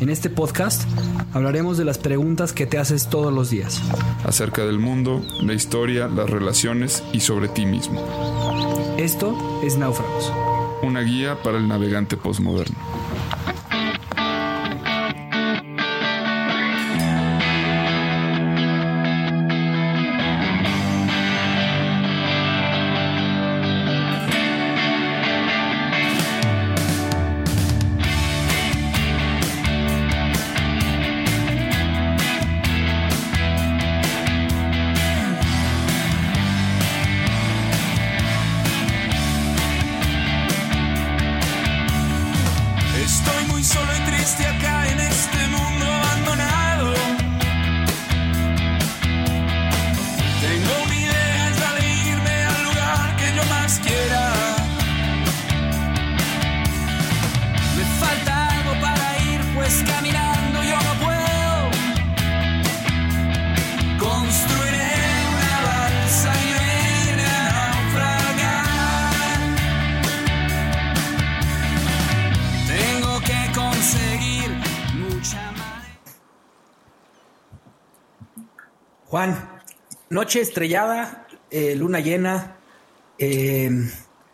En este podcast hablaremos de las preguntas que te haces todos los días. Acerca del mundo, la historia, las relaciones y sobre ti mismo. Esto es Náufragos. Una guía para el navegante postmoderno. Noche estrellada, eh, luna llena, eh,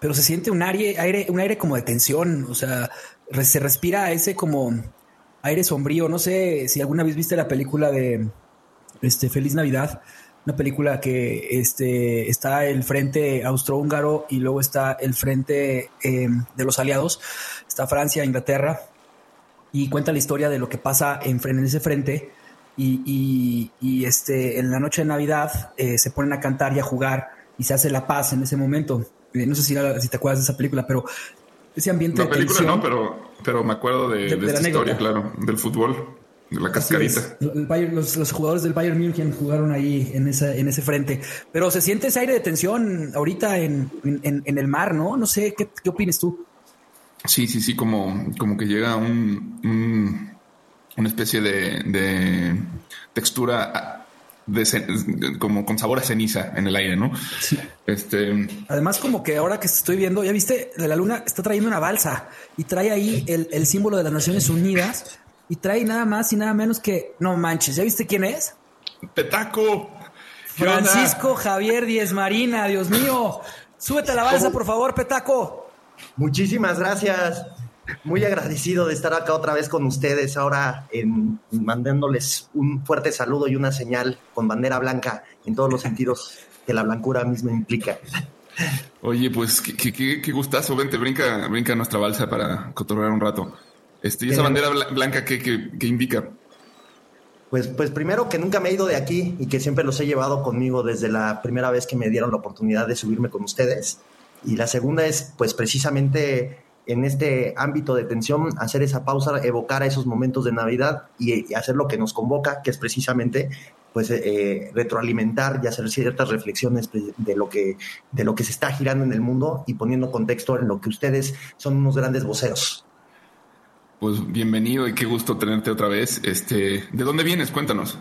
pero se siente un aire, un aire como de tensión, o sea, se respira ese como aire sombrío. No sé si alguna vez viste la película de este, Feliz Navidad, una película que este, está el frente austrohúngaro y luego está el frente eh, de los aliados, está Francia, Inglaterra, y cuenta la historia de lo que pasa en, en ese frente y, este, en la noche de Navidad eh, se ponen a cantar y a jugar y se hace la paz en ese momento. Eh, no sé si, si, te acuerdas de esa película, pero ese ambiente. La película no, pero, pero me acuerdo de, esta historia, claro, del fútbol, de la cascarita. los, jugadores del Bayern München jugaron ahí en, esa, en ese frente. Pero se siente ese aire de tensión ahorita en, en, el mar, ¿no? No sé, ¿qué, qué opinas tú? Sí, sí, sí, como, como que llega un una especie de, textura de, como con sabor a ceniza en el aire, ¿no? Sí. Este. Además, como que ahora que estoy viendo, ya viste, de la luna está trayendo una balsa y trae ahí el, símbolo de las Naciones Unidas y trae nada más y nada menos que no manches. ¿Ya viste quién es? Petaco. Francisco Javier Diez Marina, Dios mío. Súbete a la balsa, por favor, Petaco. Muchísimas gracias. Muy agradecido de estar acá otra vez con ustedes, ahora en, mandándoles un fuerte saludo y una señal con bandera blanca en todos los sentidos que la blancura misma implica. Oye, pues qué, qué, gustazo, vente, brinca, brinca nuestra balsa para cotorrear un rato. Este, ¿Y esa bandera blanca qué, qué, indica? Pues, pues primero que nunca me he ido de aquí y que siempre los he llevado conmigo desde la primera vez que me dieron la oportunidad de subirme con ustedes. Y la segunda es, pues precisamente en este ámbito de tensión, hacer esa pausa, evocar a esos momentos de Navidad y, hacer lo que nos convoca, que es precisamente pues eh, retroalimentar y hacer ciertas reflexiones de lo que de lo que se está girando en el mundo y poniendo contexto en lo que ustedes son unos grandes voceros. Pues bienvenido y qué gusto tenerte otra vez. Este, ¿de dónde vienes? Cuéntanos.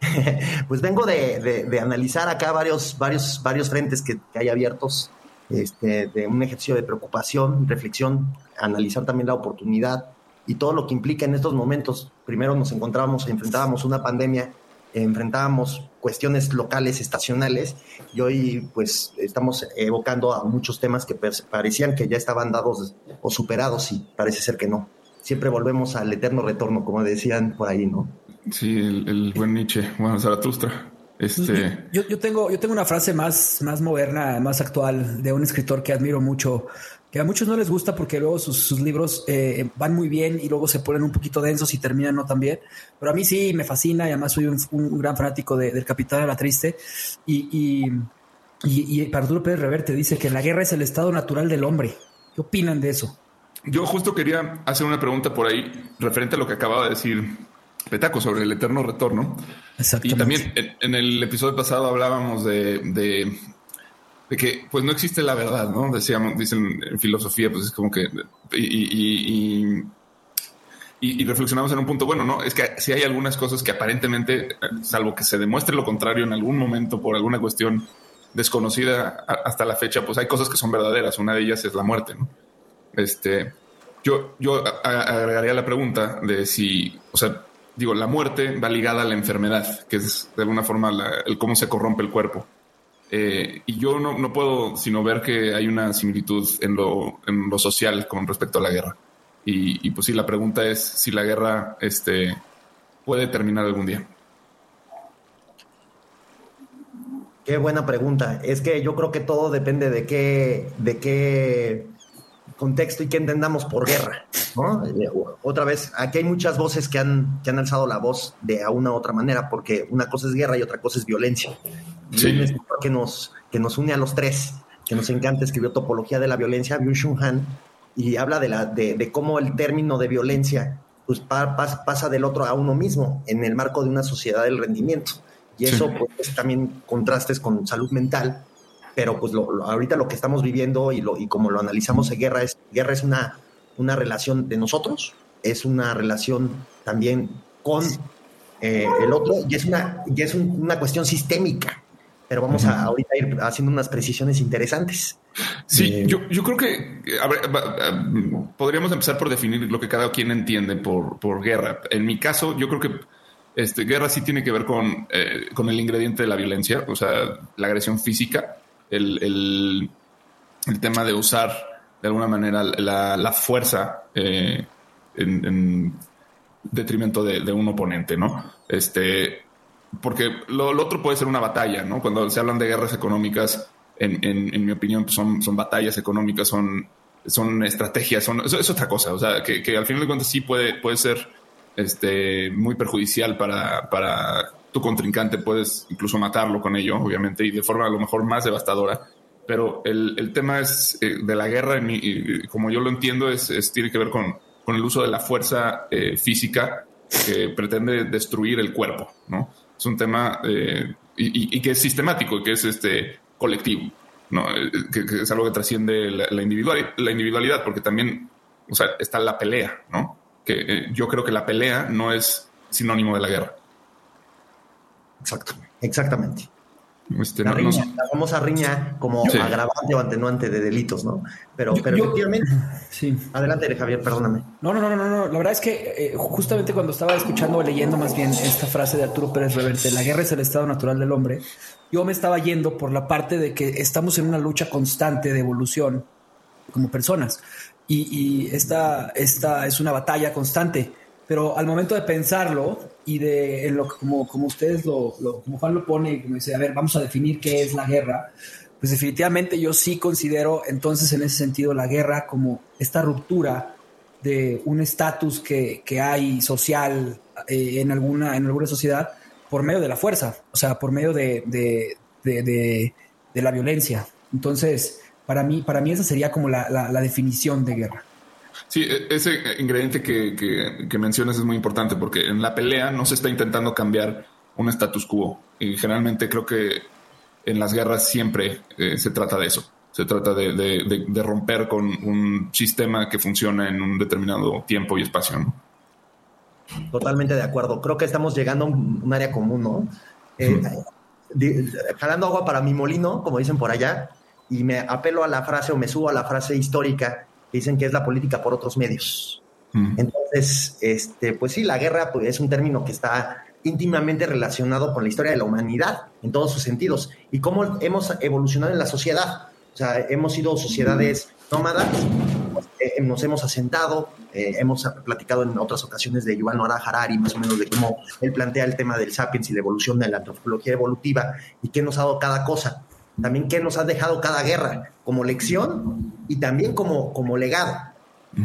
pues vengo de, analizar acá varios, varios, varios frentes que hay abiertos este, de un ejercicio de preocupación, reflexión, analizar también la oportunidad y todo lo que implica en estos momentos. Primero nos encontrábamos, enfrentábamos una pandemia, enfrentábamos cuestiones locales, estacionales, y hoy pues estamos evocando a muchos temas que parecían que ya estaban dados o superados y parece ser que no. Siempre volvemos al eterno retorno, como decían por ahí, ¿no? Sí, el, el buen Nietzsche, bueno, Zaratustra. Este... Yo, yo, tengo, yo tengo una frase más, más moderna, más actual de un escritor que admiro mucho, que a muchos no les gusta porque luego sus, libros eh, van muy bien y luego se ponen un poquito densos y terminan no tan bien. Pero a mí sí me fascina y además soy un, gran fanático del Capitán a la Triste. Y, y, y, y Arturo Pérez Reverte dice que la guerra es el estado natural del hombre. ¿Qué opinan de eso? Yo justo quería hacer una pregunta por ahí referente a lo que acababa de decir Petaco sobre el eterno retorno. Y también en, el episodio pasado hablábamos de, de, que pues no existe la verdad, ¿no? Decíamos, dicen en filosofía, pues es como que y, y, reflexionamos en un punto, bueno, no, es que si hay algunas cosas que aparentemente, salvo que se demuestre lo contrario en algún momento por alguna cuestión desconocida hasta la fecha, pues hay cosas que son verdaderas. Una de ellas es la muerte, ¿no? Este, yo, yo agregaría la pregunta de si, o sea, digo, la muerte va ligada a la enfermedad, que es de alguna forma el cómo se corrompe el cuerpo. Eh, y yo no, no, puedo sino ver que hay una similitud en lo, en lo social con respecto a la guerra. Y, y, pues sí, la pregunta es si la guerra este, puede terminar algún día. Qué buena pregunta. Es que yo creo que todo depende de qué, de qué contexto y qué entendamos por guerra. Otra vez, aquí hay muchas voces que han, que han alzado la voz de a una u otra manera, porque una cosa es guerra y otra cosa es violencia. Sí. que nos, que nos une a los tres, que nos encanta, escribió Topología de la Violencia, Byung-Chun Han, y habla de, la, de, cómo el término de violencia pues, pasa del otro a uno mismo en el marco de una sociedad del rendimiento. Y eso pues, también contrastes con salud mental, pero pues ahorita lo que estamos viviendo y, lo, y como lo analizamos en guerra es, guerra es una, una relación de nosotros, es una relación también con eh, el otro y es una, y es una cuestión sistémica pero vamos a ahorita ir haciendo unas precisiones interesantes. Sí, eh, yo, yo, creo que podríamos empezar por definir lo que cada quien entiende por, por guerra. En mi caso, yo creo que este, guerra sí tiene que ver con, eh, con el ingrediente de la violencia, o sea, la agresión física, el, el, el tema de usar de alguna manera la, la fuerza eh, en, en, detrimento de, de, un oponente, ¿no? Este, porque lo, otro puede ser una batalla, ¿no? Cuando se hablan de guerras económicas, en, en, mi opinión, pues son, son batallas económicas, son, son estrategias, son, eso es otra cosa. O sea, que, que, al final de cuentas sí puede, puede ser este, muy perjudicial para, para tu contrincante, puedes incluso matarlo con ello, obviamente, y de forma a lo mejor más devastadora. Pero el, el tema es eh, de la guerra, mi, como yo lo entiendo, es, es, tiene que ver con, con el uso de la fuerza eh, física que pretende destruir el cuerpo, ¿no? es un tema eh, y, que es sistemático, que es este colectivo, ¿no? Eh, que, es algo que trasciende la, la, individualidad, porque también o sea, está la pelea, ¿no? Que eh, yo creo que la pelea no es sinónimo de la guerra. Exacto, exactamente. Este, la, famosa riña como agravante o atenuante de delitos, ¿no? Pero, pero efectivamente. Sí. Adelante, Javier, perdóname. No, no, no, no, no. La verdad es que eh, justamente cuando estaba escuchando o leyendo más bien esta frase de Arturo Pérez Reverte, la guerra es el estado natural del hombre, yo me estaba yendo por la parte de que estamos en una lucha constante de evolución como personas. Y, esta, esta es una batalla constante pero al momento de pensarlo y de en lo como, como ustedes lo, como Juan lo pone y como dice, a ver, vamos a definir qué es la guerra, pues definitivamente yo sí considero entonces en ese sentido la guerra como esta ruptura de un estatus que, que, hay social eh, en, alguna, en alguna sociedad por medio de la fuerza, o sea, por medio de, de, de la violencia. Entonces, para mí, para mí esa sería como la, la definición de guerra. Sí, e, ese ingrediente que, que, mencionas es muy importante porque en la pelea no se está intentando cambiar un status quo. Y generalmente creo que en las guerras siempre eh, se trata de eso. Se trata de, de, romper con un sistema que funciona en un determinado tiempo y espacio. Totalmente de acuerdo. Creo que estamos llegando a un, área común, ¿no? Eh, jalando agua para mi molino, como dicen por allá, y me apelo a la frase o me subo a la frase histórica dicen que es la política por otros medios. Mm. Entonces, este, pues sí, la guerra pues, es un término que está íntimamente relacionado con la historia de la humanidad en todos sus sentidos y cómo hemos evolucionado en la sociedad. O sea, hemos sido sociedades nómadas, eh, nos hemos asentado, eh, hemos platicado en otras ocasiones de Yuval Noah Harari, más o menos de cómo él plantea el tema del sapiens y la evolución de la antropología evolutiva y qué nos ha dado cada cosa también qué nos ha dejado cada guerra como lección y también como, como legado.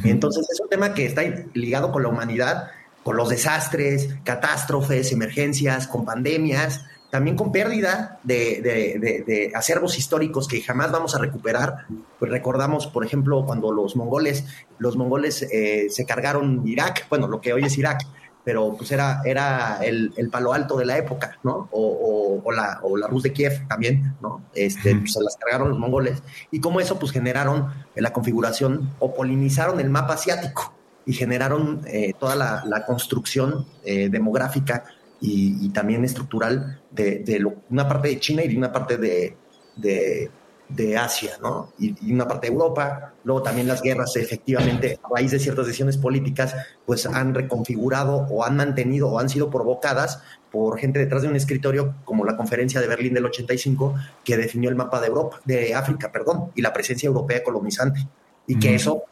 Entonces es un tema que está ligado con la humanidad, con los desastres, catástrofes, emergencias, con pandemias, también con pérdida de, de, acervos históricos que jamás vamos a recuperar. Pues recordamos, por ejemplo, cuando los mongoles, los mongoles eh, se cargaron Irak, bueno, lo que hoy es Irak, pero pues era, era el, el palo alto de la época, ¿no? O, o, la, o la Rus de Kiev también, ¿no? Este, pues, se las cargaron los mongoles. Y como eso, pues generaron la configuración o polinizaron el mapa asiático y generaron eh, toda la, la construcción eh, demográfica y, y, también estructural de, de lo, una parte de China y de una parte de, de de Asia, ¿no? Y, una parte de Europa. Luego también las guerras, efectivamente, a raíz de ciertas decisiones políticas, pues han reconfigurado o han mantenido o han sido provocadas por gente detrás de un escritorio, como la conferencia de Berlín del 85, que definió el mapa de Europa, de África, perdón, y la presencia europea colonizante. Y que eso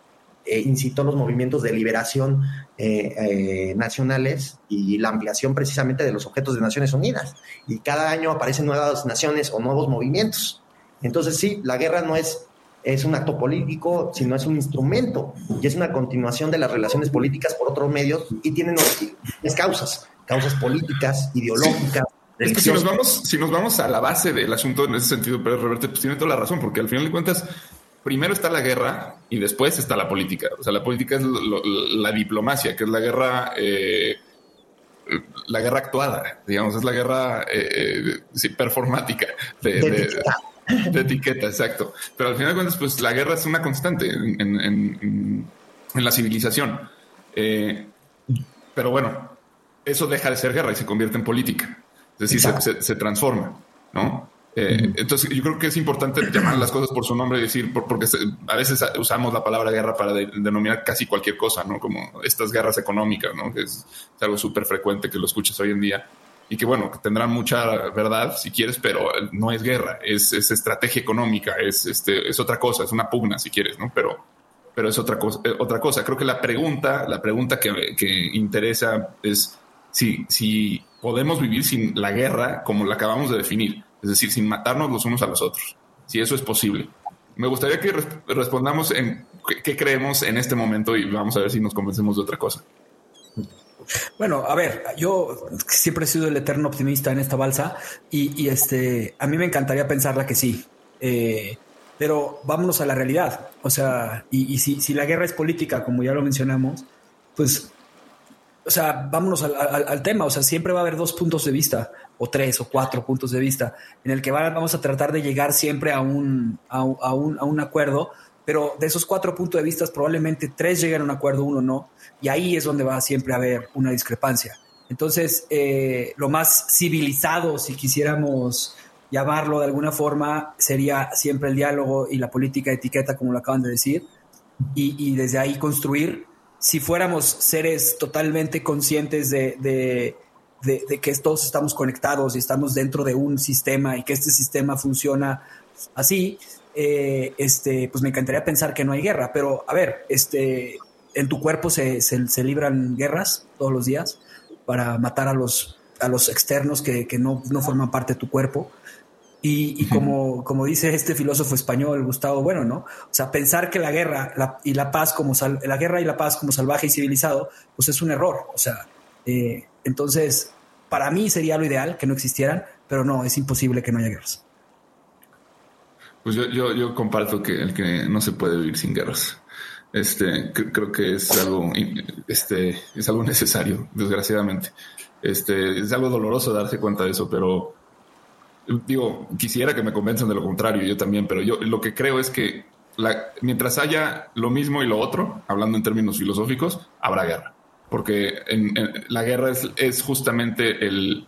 eh, incitó los movimientos de liberación eh, eh, nacionales y la ampliación precisamente de los objetos de Naciones Unidas. Y cada año aparecen nuevas naciones o nuevos movimientos. Entonces sí, la guerra no es, es un acto político, sino es un instrumento y es una continuación de las relaciones políticas por otros medios y tienen es causas, causas políticas, ideológicas. si nos, vamos, si nos vamos a la base del asunto en ese sentido, pero Roberto, pues tiene toda la razón, porque al final de cuentas, primero está la guerra y después está la política. O sea, la política es la diplomacia, que es la guerra, eh, la guerra actuada, digamos, es la guerra eh, eh performática de, de etiqueta, exacto. Pero al final de cuentas, pues la guerra es una constante en, la civilización. Eh, pero bueno, eso deja de ser guerra y se convierte en política. Es decir, se, transforma, ¿no? Eh, entonces, yo creo que es importante llamar las cosas por su nombre y decir, porque a veces usamos la palabra guerra para denominar casi cualquier cosa, ¿no? Como estas guerras económicas, ¿no? Que es, es algo súper frecuente que lo escuchas hoy en día y que bueno, tendrán mucha verdad si quieres, pero no es guerra, es, estrategia económica, es, este, es otra cosa, es una pugna si quieres, ¿no? Pero, pero es otra cosa, eh, otra cosa. Creo que la pregunta, la pregunta que, que interesa es si, si podemos vivir sin la guerra como la acabamos de definir, es decir, sin matarnos los unos a los otros, si eso es posible. Me gustaría que respondamos en qué creemos en este momento y vamos a ver si nos convencemos de otra cosa. Bueno, a ver, yo siempre he sido el eterno optimista en esta balsa y, este, a mí me encantaría pensarla que sí. Eh, pero vámonos a la realidad. O sea, y, si, la guerra es política, como ya lo mencionamos, pues, o sea, vámonos al, tema. O sea, siempre va a haber dos puntos de vista, o tres o cuatro puntos de vista, en el que vamos a tratar de llegar siempre a un, a, un, a un acuerdo pero de esos cuatro puntos de vista probablemente tres lleguen a un acuerdo, uno no, y ahí es donde va siempre a haber una discrepancia. Entonces, eh, lo más civilizado, si quisiéramos llamarlo de alguna forma, sería siempre el diálogo y la política de etiqueta, como lo acaban de decir, y, desde ahí construir. Si fuéramos seres totalmente conscientes de, de, de, que todos estamos conectados y estamos dentro de un sistema y que este sistema funciona así, eh, este, pues me encantaría pensar que no hay guerra, pero a ver, este, en tu cuerpo se, se, libran guerras todos los días para matar a los, a los externos que, que no, no, forman parte de tu cuerpo. Y, y como, como dice este filósofo español, Gustavo Bueno, ¿no? O sea, pensar que la guerra y la paz como la guerra y la paz como salvaje y civilizado, pues es un error. O sea, eh, entonces, para mí sería lo ideal que no existieran, pero no, es imposible que no haya guerras. Pues yo, yo, comparto que el que no se puede vivir sin guerras. Este, creo que es algo, este, es algo necesario, desgraciadamente. Este, es algo doloroso darse cuenta de eso, pero digo, quisiera que me convenzan de lo contrario, yo también, pero yo lo que creo es que mientras haya lo mismo y lo otro, hablando en términos filosóficos, habrá guerra. Porque en, la guerra es, es justamente el,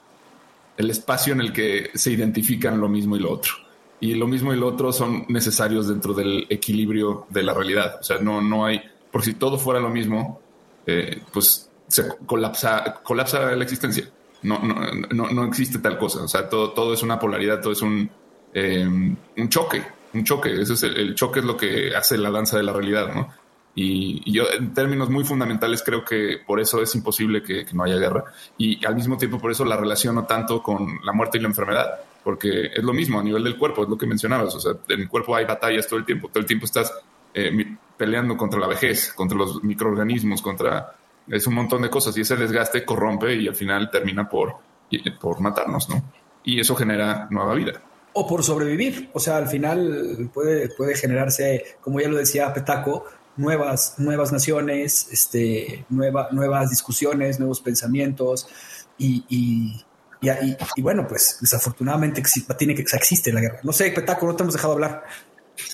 el espacio en el que se identifican lo mismo y lo otro y lo mismo y lo otro son necesarios dentro del equilibrio de la realidad. O sea, no, no hay, por si todo fuera lo mismo, eh, pues se colapsa, colapsa la existencia. No, no, no, no, existe tal cosa. O sea, todo, todo es una polaridad, todo es un, eh, un choque, un choque. Ese es el, choque es lo que hace la danza de la realidad, ¿no? Y, yo, en términos muy fundamentales, creo que por eso es imposible que, que, no haya guerra. Y al mismo tiempo, por eso la relaciono tanto con la muerte y la enfermedad porque es lo mismo a nivel del cuerpo, es lo que mencionabas, o sea, en el cuerpo hay batallas todo el tiempo, todo el tiempo estás eh, peleando contra la vejez, contra los microorganismos, contra... Es un montón de cosas y ese desgaste corrompe y al final termina por, por matarnos, ¿no? Y eso genera nueva vida. O por sobrevivir, o sea, al final puede, puede generarse, como ya lo decía Petaco, nuevas, nuevas naciones, este, nueva, nuevas discusiones, nuevos pensamientos y, y, y, bueno, pues desafortunadamente tiene que, existe la guerra. No sé, Petaco, no te hemos dejado hablar.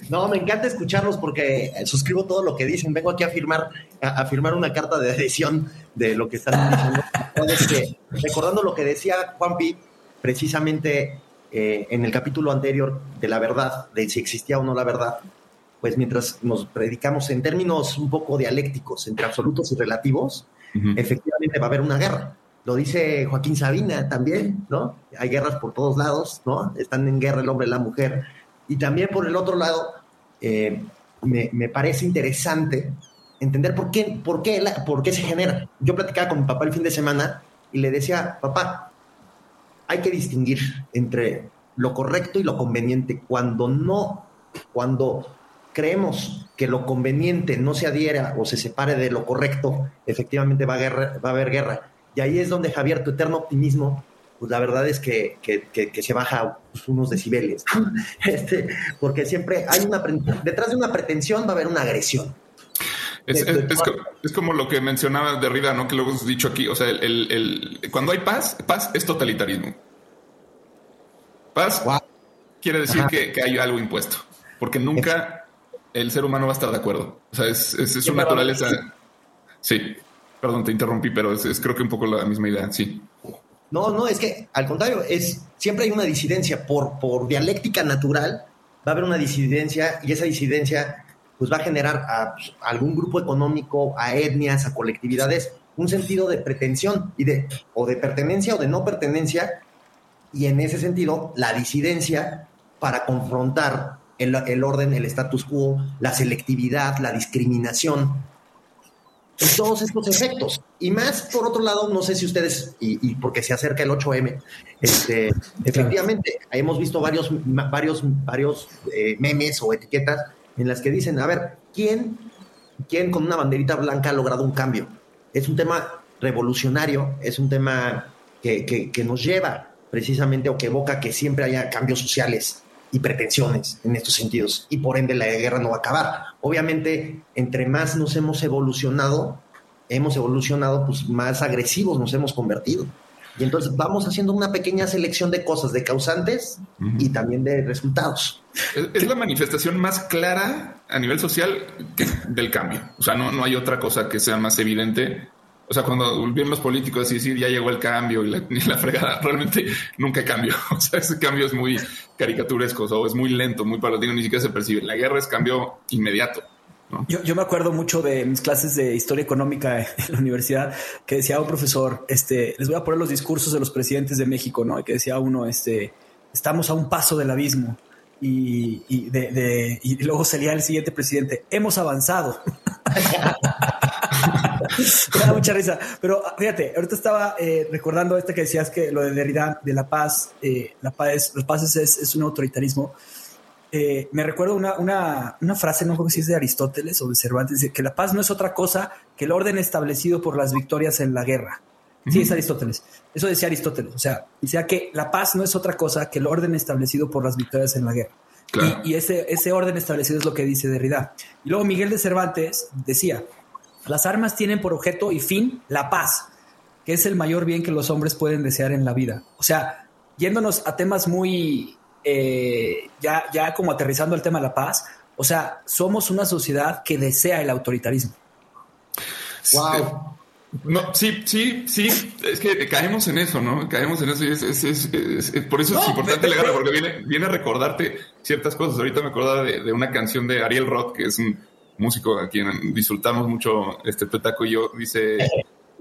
No, me encanta escucharlos porque suscribo todo lo que dicen. Vengo aquí a firmar, a, firmar una carta de adhesión de lo que están diciendo. recordando lo que decía Juanpi, precisamente eh, en el capítulo anterior de la verdad, de si existía o no la verdad, pues mientras nos predicamos en términos un poco dialécticos entre absolutos y relativos, efectivamente va a haber una guerra. Lo dice Joaquín Sabina también, ¿no? Hay guerras por todos lados, ¿no? Están en guerra el hombre y la mujer. Y también por el otro lado, eh, me, parece interesante entender por qué, por, qué por qué se genera. Yo platicaba con mi papá el fin de semana y le decía, papá, hay que distinguir entre lo correcto y lo conveniente. Cuando no, cuando creemos que lo conveniente no se adhiera o se separe de lo correcto, efectivamente va a, va a haber guerra. Y ahí es donde, Javier, tu eterno optimismo, pues la verdad es que, se baja unos decibeles. Este, porque siempre hay una, detrás de una pretensión va a haber una agresión. Es, como lo que mencionaba Derrida, ¿no? Que luego hemos dicho aquí. O sea, el, cuando hay paz, paz es totalitarismo. Paz quiere decir que, hay algo impuesto, porque nunca el ser humano va a estar de acuerdo. O sea, es, su naturaleza. Sí. Perdón, te interrumpí, pero es, creo que un poco la misma idea, sí. No, no, es que al contrario, es siempre hay una disidencia por, por dialéctica natural, va a haber una disidencia y esa disidencia pues va a generar a, pues, algún grupo económico, a etnias, a colectividades, un sentido de pretensión y de o de pertenencia o de no pertenencia y en ese sentido la disidencia para confrontar el, el orden, el status quo, la selectividad, la discriminación, todos estos efectos. Y más, por otro lado, no sé si ustedes, y, porque se acerca el 8M, este, efectivamente, hemos visto varios, varios, varios eh, memes o etiquetas en las que dicen, a ver, ¿quién, ¿quién con una banderita blanca ha logrado un cambio? Es un tema revolucionario, es un tema que, que nos lleva precisamente o que evoca que siempre haya cambios sociales y pretensiones en estos sentidos. Y por ende la guerra no va a acabar. Obviamente, entre más nos hemos evolucionado, hemos evolucionado, pues más agresivos nos hemos convertido. Y entonces vamos haciendo una pequeña selección de cosas, de causantes y también de resultados. Es, la manifestación más clara a nivel social del cambio. O sea, no, no hay otra cosa que sea más evidente o sea, cuando vienen los políticos y decir ya llegó el cambio y la, fregada, realmente nunca cambió. O sea, ese cambio es muy caricaturesco o es muy lento, muy palatino, ni siquiera se percibe. La guerra es cambio inmediato. Yo, me acuerdo mucho de mis clases de historia económica en la universidad que decía un profesor, este, les voy a poner los discursos de los presidentes de México, ¿no? Y que decía uno, este, estamos a un paso del abismo. Y, y, de, y luego salía el siguiente presidente, hemos avanzado. Me da mucha risa. Pero fíjate, ahorita estaba eh, recordando este que decías que lo de Derrida, de la paz, eh, la paz, los pases es, un autoritarismo. Eh, me recuerdo una, una, una, frase, no creo si es de Aristóteles o de Cervantes, que la paz no es otra cosa que el orden establecido por las victorias en la guerra. Sí, es Aristóteles. Eso decía Aristóteles. O sea, decía que la paz no es otra cosa que el orden establecido por las victorias en la guerra. Y, y, ese, ese orden establecido es lo que dice Derrida. Y luego Miguel de Cervantes decía, las armas tienen por objeto y fin la paz, que es el mayor bien que los hombres pueden desear en la vida. O sea, yéndonos a temas muy, eh, ya, ya como aterrizando el tema de la paz, o sea, somos una sociedad que desea el autoritarismo. Wow. No, sí, sí, sí, es que caemos en eso, ¿no? Caemos en eso y es, por eso es importante la guerra, porque viene, viene a recordarte ciertas cosas. Ahorita me acordaba de, de, una canción de Ariel Roth, que es un, músico a quien disfrutamos mucho, este Petaco y yo, dice,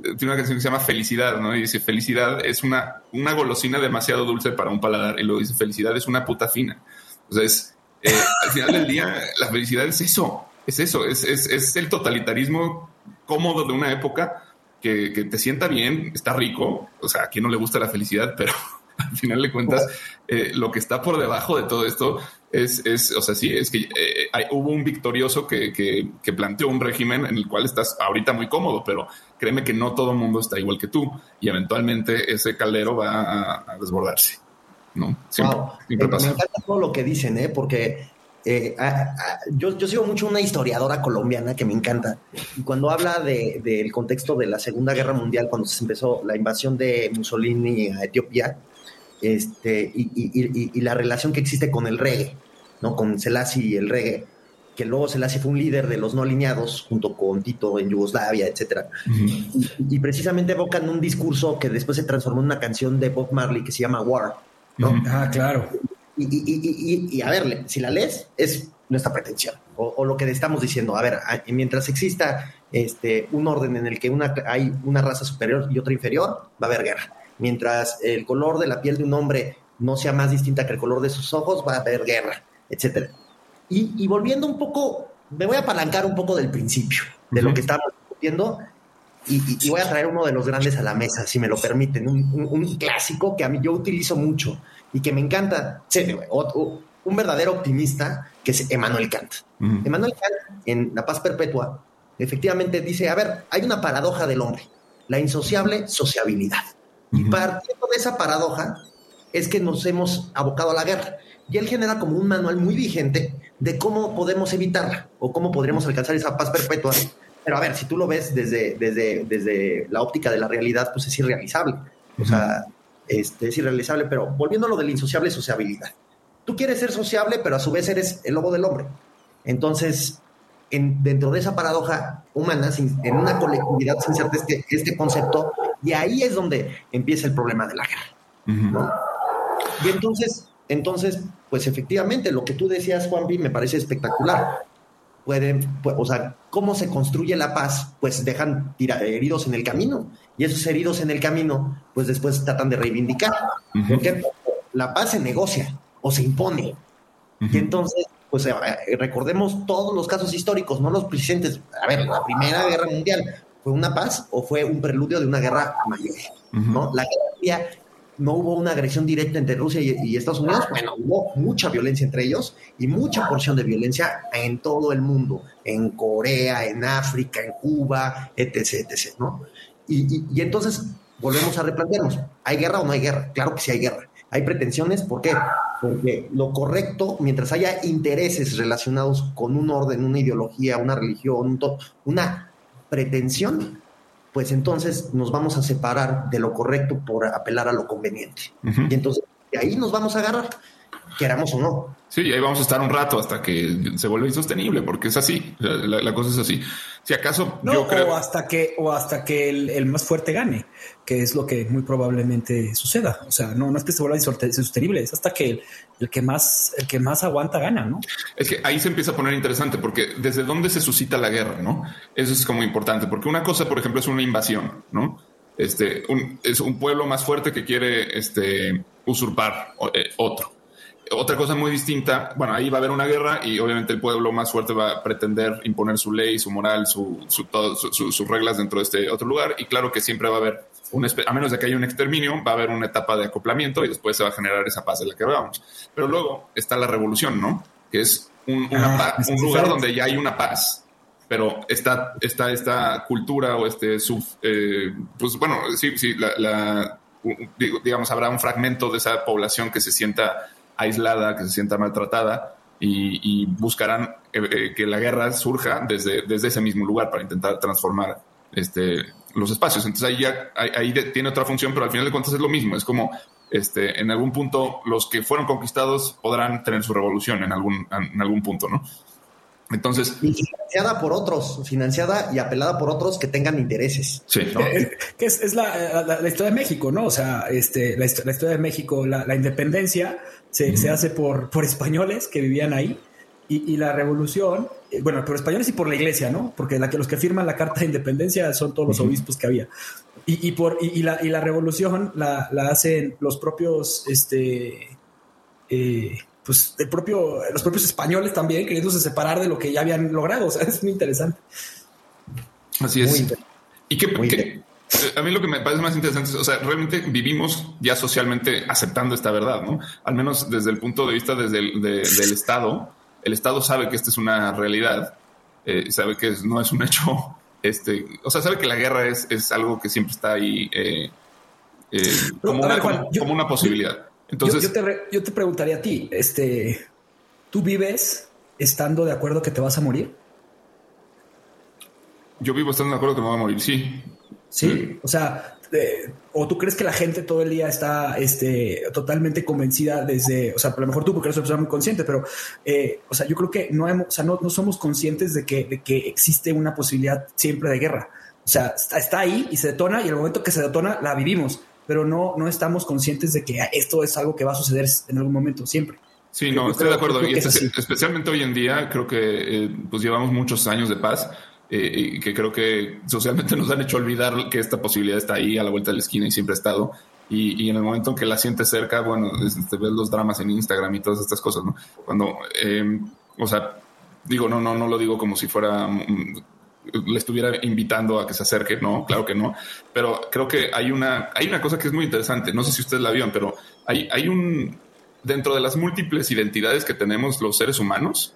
tiene una canción que se llama Felicidad, ¿no? Y dice, felicidad es una, una golosina demasiado dulce para un paladar. Y luego dice, felicidad es una puta fina. O sea, es, eh, al final del día, la felicidad es eso, es eso, es, es, es el totalitarismo cómodo de una época que, que, te sienta bien, está rico. O sea, a quien no le gusta la felicidad, pero al final de cuentas, eh, lo que está por debajo de todo esto es, es o sea, sí, es que eh, hubo un victorioso que, que, planteó un régimen en el cual estás ahorita muy cómodo, pero créeme que no todo el mundo está igual que tú y eventualmente ese caldero va a, desbordarse. ¿no? Siempre, Me encanta todo lo que dicen, ¿eh? porque eh, yo, yo, sigo mucho una historiadora colombiana que me encanta. Y cuando habla del contexto de la Segunda Guerra Mundial, cuando se empezó la invasión de Mussolini a Etiopía, este, y, la relación que existe con el reggae, ¿no? con Selassie y el reggae, que luego Selassie fue un líder de los no alineados junto con Tito en Yugoslavia, etc. y, precisamente evocan un discurso que después se transformó en una canción de Bob Marley que se llama War. Ah, claro. Y, a ver, si la lees, es nuestra pretensión. O, lo que estamos diciendo, a ver, mientras exista este, un orden en el que una, hay una raza superior y otra inferior, va a haber guerra. Mientras el color de la piel de un hombre no sea más distinta que el color de sus ojos, va a haber guerra, etc. Y, volviendo un poco, me voy a apalancar un poco del principio, de lo que estamos discutiendo, y, voy a traer uno de los grandes a la mesa, si me lo permiten, un, clásico que a mí yo utilizo mucho y que me encanta. un verdadero optimista que es Emmanuel Kant. Emmanuel Kant, en La Paz Perpetua, efectivamente dice, a ver, hay una paradoja del hombre, la insociable sociabilidad. Y partiendo de esa paradoja es que nos hemos abocado a la guerra. Y él genera como un manual muy vigente de cómo podemos evitarla o cómo podríamos alcanzar esa paz perpetua. Pero a ver, si tú lo ves desde, desde, desde la óptica de la realidad, pues es irrealizable. O sea, este, es irrealizable, pero volviendo a lo de la insociable sociabilidad. Tú quieres ser sociable, pero a su vez eres el lobo del hombre. Entonces, en, dentro de esa paradoja humana, en una colectividad se inserta este, este concepto y ahí es donde empieza el problema de la guerra. Y entonces, entonces, pues efectivamente, lo que tú decías, Juanpi, me parece espectacular. Pueden, o sea, ¿cómo se construye la paz? Pues dejan heridos en el camino y esos heridos en el camino, pues después tratan de reivindicar. Porque la paz se negocia o se impone. Y entonces, pues eh, recordemos todos los casos históricos, no los presentes. A ver, la Primera Guerra Mundial, ¿fue una paz o fue un preludio de una guerra mayor? ¿no? La guerra no hubo una agresión directa entre Rusia y, Estados Unidos, bueno, hubo mucha violencia entre ellos y mucha porción de violencia en todo el mundo, en Corea, en África, en Cuba, etc., etc., ¿no? Y, entonces volvemos a replantearnos, ¿hay guerra o no hay guerra? Claro que sí hay guerra. Hay pretensiones, ¿por qué? Porque lo correcto, mientras haya intereses relacionados con un orden, una ideología, una religión, una pretensión, pues entonces nos vamos a separar de lo correcto por apelar a lo conveniente. Y entonces de ahí nos vamos a agarrar queramos o no. Sí, ahí vamos a estar un rato hasta que se vuelva insostenible, porque es así. La, cosa es así. Si acaso yo creo. O hasta que, o hasta que el, más fuerte gane, que es lo que muy probablemente suceda. O sea, no, no es que se vuelva insostenible, es hasta que el, que más, el que más aguanta gana, ¿no? Es que ahí se empieza a poner interesante, porque desde dónde se suscita la guerra, ¿no? Eso es como importante, porque una cosa, por ejemplo, es una invasión, ¿no? Este, es un pueblo más fuerte que quiere este, usurpar eh, otro otra cosa muy distinta, bueno, ahí va a haber una guerra y obviamente el pueblo más fuerte va a pretender imponer su ley, su moral, su, sus reglas dentro de este otro lugar y claro que siempre va a haber, un, a menos de que haya un exterminio, va a haber una etapa de acoplamiento y después se va a generar esa paz de la que hablábamos. Pero luego está la revolución, ¿no? Que es un, ah, lugar donde ya hay una paz, pero está, está esta cultura o este sub, eh, pues bueno, sí, sí, la, digamos, habrá un fragmento de esa población que se sienta aislada, que se sienta maltratada y, buscarán eh, eh, que la guerra surja desde, desde ese mismo lugar para intentar transformar este, los espacios. Entonces ahí, ya, ahí, tiene otra función, pero al final de cuentas es lo mismo. Es como este, en algún punto los que fueron conquistados podrán tener su revolución en algún, en algún punto, ¿no? Entonces. financiada por otros, financiada y apelada por otros que tengan intereses. Sí. Eh, que es, la, historia de México, ¿no? O sea, este, la, historia de México, la, independencia se, hace por, por españoles que vivían ahí y, la revolución, eh, bueno, por españoles y por la iglesia, ¿no? Porque la que, los que firman la Carta de Independencia son todos los obispos que había. Y, por, y, la, y la revolución la, hacen los propios, este, eh, pues el propio, los propios españoles también queriéndose separar de lo que ya habían logrado. O sea, es muy interesante. Así es. y que, eh, a mí lo que me parece más interesante es, o sea, realmente vivimos ya socialmente aceptando esta verdad, ¿no? Al menos desde el punto de vista desde el, del Estado. El Estado sabe que esta es una realidad, eh, sabe que no es un hecho, este, o sea, sabe que la guerra es, es algo que siempre está ahí eh, como, una, como, una posibilidad. Entonces, yo, te, preguntaría a ti, este, tú vives estando de acuerdo que te vas a morir? Yo vivo estando de acuerdo que me voy a morir, sí. Sí, o sea, o tú crees que la gente todo el día está este, totalmente convencida desde, o sea, a lo mejor tú porque eres una persona muy consciente, pero, eh, o sea, yo creo que no, hemos, o sea, no, no, somos conscientes de que, de que existe una posibilidad siempre de guerra. O sea, está, está, ahí y se detona y el momento que se detona la vivimos, pero no, no estamos conscientes de que esto es algo que va a suceder en algún momento siempre. Sí, no, estoy de acuerdo. Y este, especialmente hoy en día, creo que eh, pues llevamos muchos años de paz eh, y que creo que socialmente nos han hecho olvidar que esta posibilidad está ahí a la vuelta de la esquina y siempre ha estado. Y, y en el momento en que la sientes cerca, bueno, te ves los dramas en Instagram y todas estas cosas, ¿no? Cuando, eh, o sea, digo, no, no, no lo digo como si fuera le estuviera invitando a que se acerque, no, claro que no, pero creo que hay una, hay una cosa que es muy interesante, no sé si ustedes la vieron, pero hay, hay un, dentro de las múltiples identidades que tenemos los seres humanos,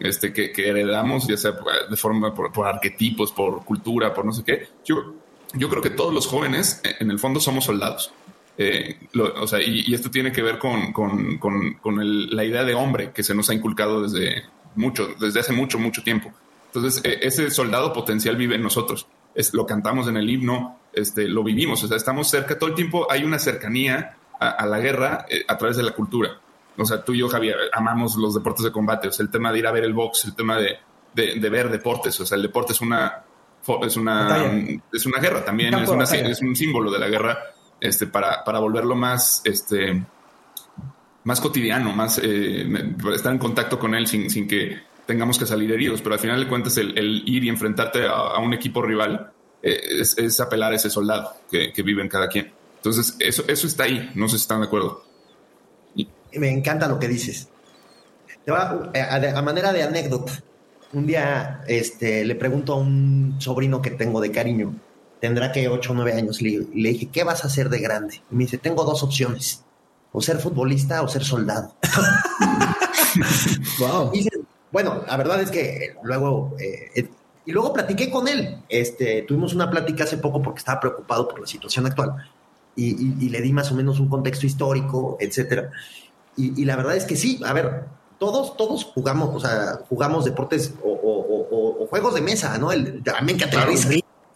este, que, heredamos, ya sea de forma por, arquetipos, por cultura, por no sé qué. Yo, yo creo que todos los jóvenes, en el fondo, somos soldados. Eh, o sea, y, esto tiene que ver con, con, con, la idea de hombre que se nos ha inculcado desde mucho, desde hace mucho, mucho tiempo. Entonces, e, ese soldado potencial vive en nosotros. Es, lo cantamos en el himno, este, lo vivimos, o sea, estamos cerca, todo el tiempo hay una cercanía a, la guerra eh, a través de la cultura o sea, tú y yo, Javier, amamos los deportes de combate, o sea, el tema de ir a ver el box, el tema de, de, ver deportes, o sea, el deporte es una, es una, es una guerra también, es, una, es, un símbolo de la guerra este, para, para volverlo más, este, más cotidiano, más eh, estar en contacto con él sin, sin, que tengamos que salir heridos, pero al final de cuentas el, ir y enfrentarte a, un equipo rival eh, es, es, apelar a ese soldado que, que vive en cada quien. Entonces, eso, eso está ahí, no sé si están de acuerdo me encanta lo que dices. Eh, a, manera de anécdota, un día este, le pregunto a un sobrino que tengo de cariño, tendrá que 8 o 9 años, le, le, dije, ¿qué vas a hacer de grande? Y me dice, tengo dos opciones, o ser futbolista o ser soldado. wow. bueno, la verdad es que luego, eh, y luego platiqué con él, este, tuvimos una plática hace poco porque estaba preocupado por la situación actual. Y, y le di más o menos un contexto histórico, etcétera. Y, la verdad es que sí, a ver, todos, todos jugamos, o sea, jugamos deportes o, juegos de mesa, ¿no? El, también que claro,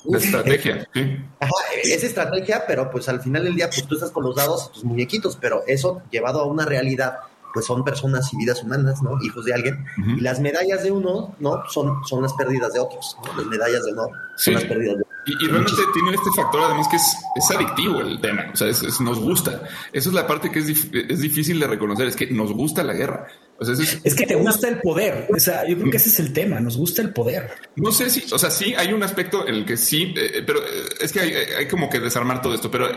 La estrategia, sí. Ajá, es estrategia, pero pues al final del día, pues tú estás con los dados y tus muñequitos, pero eso llevado a una realidad, pues son personas y vidas humanas, ¿no? Hijos de alguien. Y las medallas de uno, ¿no? Son, son las pérdidas de otros, ¿no? Las medallas de uno son las pérdidas de Y, realmente tiene este factor, además, que es, es adictivo el tema. O sea, es, nos gusta. Esa es la parte que es, es, difícil de reconocer, es que nos gusta la guerra. O sea, es, que te gusta el poder. O sea, yo creo que ese es el tema. Nos gusta el poder. No sé si, o sea, sí hay un aspecto en el que sí, eh, pero eh, es que hay, hay, como que desarmar todo esto. Pero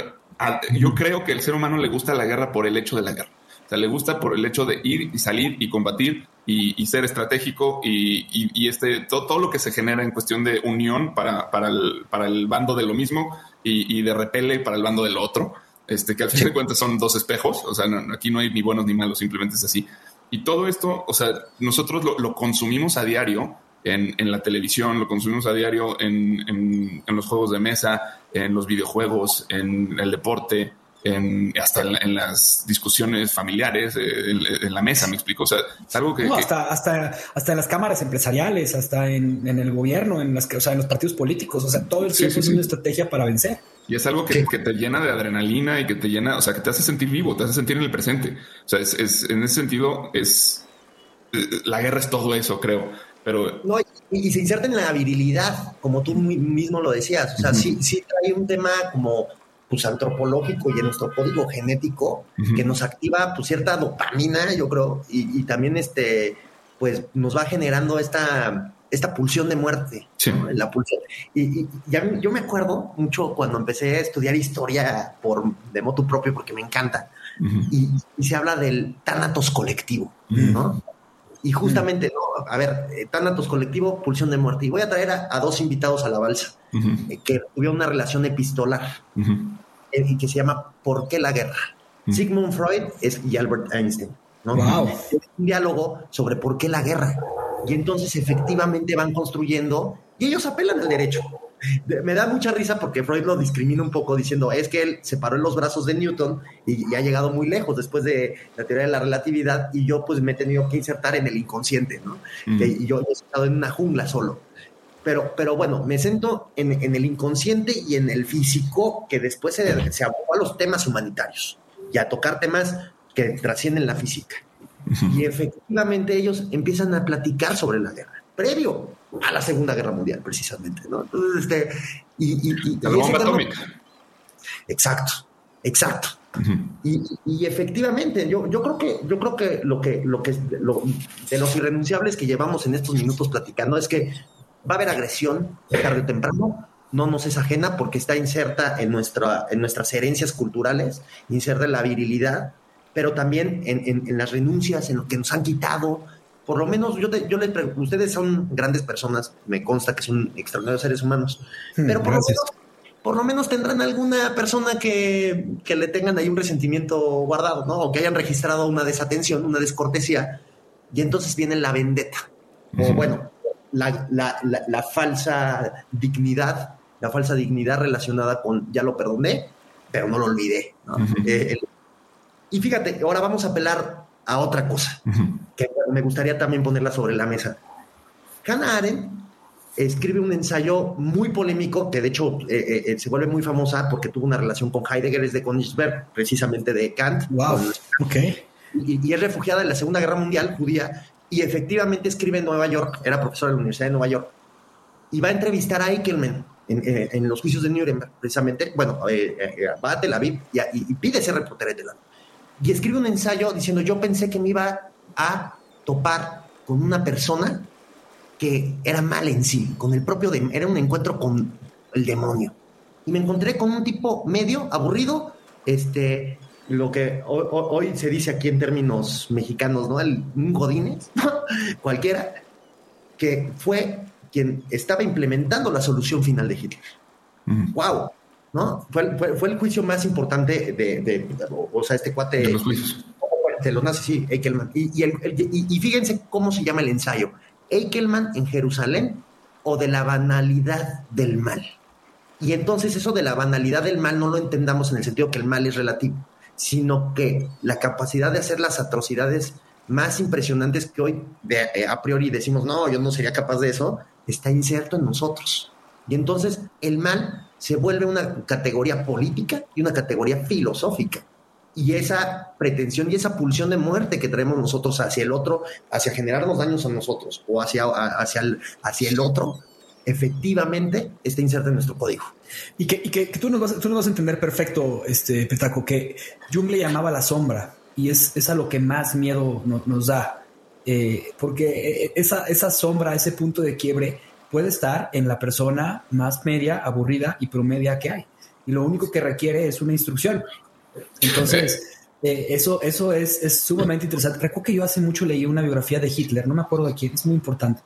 yo creo que el ser humano le gusta la guerra por el hecho de la guerra. O sea, le gusta por el hecho de ir y salir y combatir y, ser estratégico y, este, todo, lo que se genera en cuestión de unión para, para, el, para el bando de lo mismo y, de repele para el bando del otro. Este, que al fin de cuentas son dos espejos, o sea, aquí no hay ni buenos ni malos, simplemente es así. Y todo esto, o sea, nosotros lo, consumimos a diario en, en, la televisión, lo consumimos a diario en, en, en, los juegos de mesa, en los videojuegos, en el deporte, hasta en, las discusiones familiares, eh, en, la mesa, me explico. O sea, es algo que. hasta, hasta, hasta en las cámaras empresariales, hasta en, el gobierno, en las que, o sea, en los partidos políticos. O sea, todo el tiempo es una estrategia para vencer. Y es algo que, te llena de adrenalina y que te llena, o sea, que te hace sentir vivo, te hace sentir en el presente. O sea, es, en ese sentido, es. La guerra es todo eso, creo. Pero. No, y, se inserta en la virilidad, como tú mismo lo decías. O sea, sí, sí trae un tema como pues antropológico y en nuestro código genético que nos activa pues cierta dopamina, yo creo, y, también este, pues nos va generando esta, esta pulsión de muerte, la pulsión. Y, ya, yo me acuerdo mucho cuando empecé a estudiar historia por de moto propio porque me encanta, y, se habla del tánatos colectivo, ¿no? Y justamente, ¿no? A ver, eh, tánatos colectivo, pulsión de muerte. Y voy a traer a, dos invitados a la balsa eh, que tuvieron una relación epistolar eh, y que se llama ¿Por qué la guerra? Sigmund Freud es, y Albert Einstein. ¿no? Wow. Es un diálogo sobre por qué la guerra. Y entonces efectivamente van construyendo y ellos apelan al derecho. Me da mucha risa porque Freud lo discrimina un poco diciendo es que él se paró en los brazos de Newton y, ha llegado muy lejos después de la teoría de la relatividad y yo pues me he tenido que insertar en el inconsciente, ¿no? y yo he estado en una jungla solo. Pero, pero bueno, me siento en, el inconsciente y en el físico que después se, se abocó a los temas humanitarios y a tocar temas que trascienden la física. Y efectivamente ellos empiezan a platicar sobre la guerra, previo a la Segunda Guerra Mundial, precisamente, ¿no? Entonces, este, y, y, la bomba atómica. Exacto, exacto. y, efectivamente, yo, yo creo que, yo creo que lo que, lo que de los irrenunciables que llevamos en estos minutos platicando es que va a haber agresión tarde o temprano, no nos es ajena porque está inserta en, nuestra, en nuestras herencias culturales, inserta en la virilidad, pero también en, en las renuncias, en lo que nos han quitado, por lo menos yo, yo les pregunto, ustedes son grandes personas, me consta que son extraordinarios seres humanos, pero por lo, menos, por lo, menos, tendrán alguna persona que, que, le tengan ahí un resentimiento guardado, ¿no? O que hayan registrado una desatención, una descortesía, y entonces viene la vendetta, o bueno, la, la, la, falsa dignidad, la falsa dignidad relacionada con ya lo perdoné, pero no lo olvidé. Eh, y fíjate, ahora vamos a apelar a otra cosa, que me gustaría también ponerla sobre la mesa. Hannah Arendt escribe un ensayo muy polémico, que de hecho eh, eh, eh, se vuelve muy famosa porque tuvo una relación con Heidegger, es de Königsberg, precisamente de Kant. Wow. ok. Y, es refugiada en la Segunda Guerra Mundial, judía, y efectivamente escribe en Nueva York, era profesora de la Universidad de Nueva York, y va a entrevistar a Eichelman en, los juicios de Nuremberg, precisamente. Bueno, va a Tel Aviv y, y, pide ser reportera de Tel Aviv y escribe un ensayo diciendo, yo pensé que me iba a topar con una persona que era mal en sí, con el propio, era un encuentro con el demonio. Y me encontré con un tipo medio, aburrido, este, lo que hoy, se dice aquí en términos mexicanos, ¿no? El, un godínez, cualquiera, que fue quien estaba implementando la solución final de Hitler. ¡Wow! ¿No? Fue, el juicio más importante de, o, sea, este cuate. De los juicios. De los nazis, sí, Eichelman. Y, fíjense cómo se llama el ensayo. Eichelman en Jerusalén o de la banalidad del mal. Y entonces eso de la banalidad del mal no lo entendamos en el sentido que el mal es relativo, sino que la capacidad de hacer las atrocidades más impresionantes que hoy eh, a priori decimos, no, yo no sería capaz de eso, está inserto en nosotros. Y entonces el mal se vuelve una categoría política y una categoría filosófica. Y esa pretensión y esa pulsión de muerte que traemos nosotros hacia el otro, hacia generarnos daños a nosotros o hacia, hacia, el, hacia el otro, efectivamente está inserta en nuestro código. Y que, y que, tú, nos vas, tú nos vas a entender perfecto, este Petaco, que Jung le llamaba la sombra y es, es a lo que más miedo nos da. Eh, porque eh, esa, esa sombra, ese punto de quiebre, puede estar en la persona más media, aburrida y promedia que hay. Y lo único que requiere es una instrucción. Entonces, eh, eso, eso es, es, sumamente interesante. Recuerdo que yo hace mucho leí una biografía de Hitler, no me acuerdo de quién, es muy importante,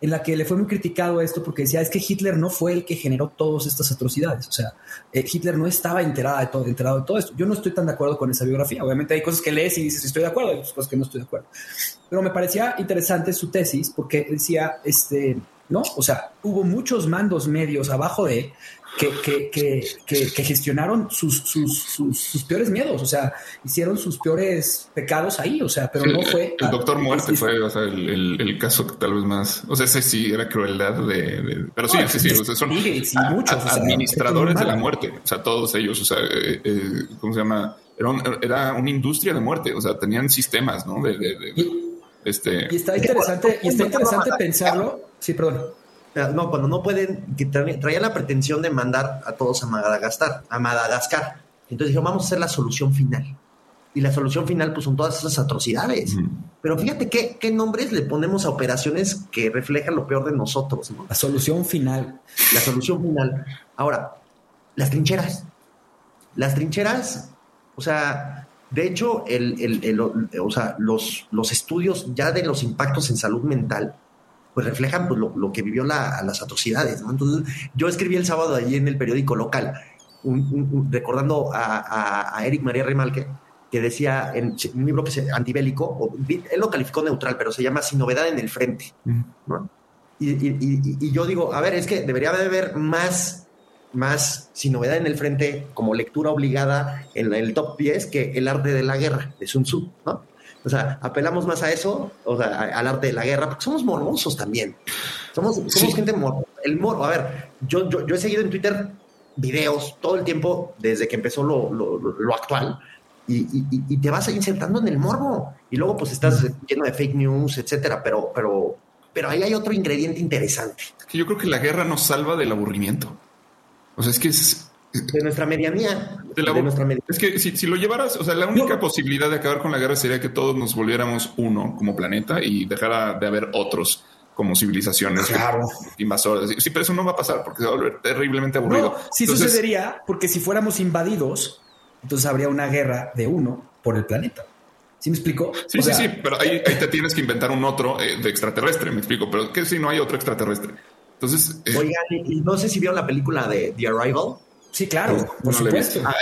en la que le fue muy criticado esto porque decía, es que Hitler no fue el que generó todas estas atrocidades. O sea, eh, Hitler no estaba enterado de, todo, enterado de todo esto. Yo no estoy tan de acuerdo con esa biografía. Obviamente hay cosas que lees y dices, estoy de acuerdo, hay cosas que no estoy de acuerdo. Pero me parecía interesante su tesis porque decía, este, ¿no? O sea, hubo muchos mandos medios abajo de que, que, que, que gestionaron sus, sus, sus, peores miedos, o sea, hicieron sus peores pecados ahí, o sea, pero no fue... El Doctor Muerte fue, o sea, el, el, caso tal vez más, o sea, ese sí era crueldad de... pero sí, sí, sí, o sea, son muchos, administradores de la muerte, o sea, todos ellos, o sea, eh, eh, ¿cómo se llama? Era, era, una industria de muerte, o sea, tenían sistemas, ¿no? de, de este... Y está interesante, y está interesante pensarlo. Sí, perdón. No, cuando no pueden, traía la pretensión de mandar a todos a Madagascar, a Madagascar. Entonces dijeron, vamos a hacer la solución final. Y la solución final, pues son todas esas atrocidades. Pero fíjate qué, qué nombres le ponemos a operaciones que reflejan lo peor de nosotros. La solución final. La solución final. Ahora, las trincheras. Las trincheras, o sea, de hecho, el, o sea, los, los, estudios ya de los impactos en salud mental, pues reflejan pues, lo, que vivió las atrocidades. Entonces, yo escribí el sábado allí en el periódico local, recordando a, Eric María Remalque, que decía en un libro que es antibélico, él lo calificó neutral, pero se llama Sin novedad en el frente. y, yo digo, a ver, es que debería haber más, más sin novedad en el frente, como lectura obligada en el top 10 que el arte de la guerra de Sun Tzu, ¿no? O sea, apelamos más a eso, o sea, al arte de la guerra, porque somos morbosos también. Somos, somos gente morbosa. El morbo, a ver, yo, yo, yo, he seguido en Twitter videos todo el tiempo desde que empezó lo, lo, lo actual y, y, y, te vas insertando en el morbo. Y luego, pues estás lleno de fake news, etcétera. Pero, pero, pero ahí hay otro ingrediente interesante. Yo creo que la guerra nos salva del aburrimiento. O sea, es que es, de nuestra medianía. De, nuestra medianía. Es que si, si, lo llevaras, o sea, la única posibilidad de acabar con la guerra sería que todos nos volviéramos uno como planeta y dejara de haber otros como civilizaciones claro. invasoras. Sí, pero eso no va a pasar porque se va a volver terriblemente aburrido. No, sí entonces, sucedería porque si fuéramos invadidos, entonces habría una guerra de uno por el planeta. ¿Sí me explico? Sí, o sí, sea, sí, pero ahí, ahí, te tienes que inventar un otro eh, de extraterrestre, me explico. Pero ¿qué si no hay otro extraterrestre? Entonces. Eh, Oigan, no sé si vieron la película de The Arrival. Sí, claro, eh, por no supuesto. Ah,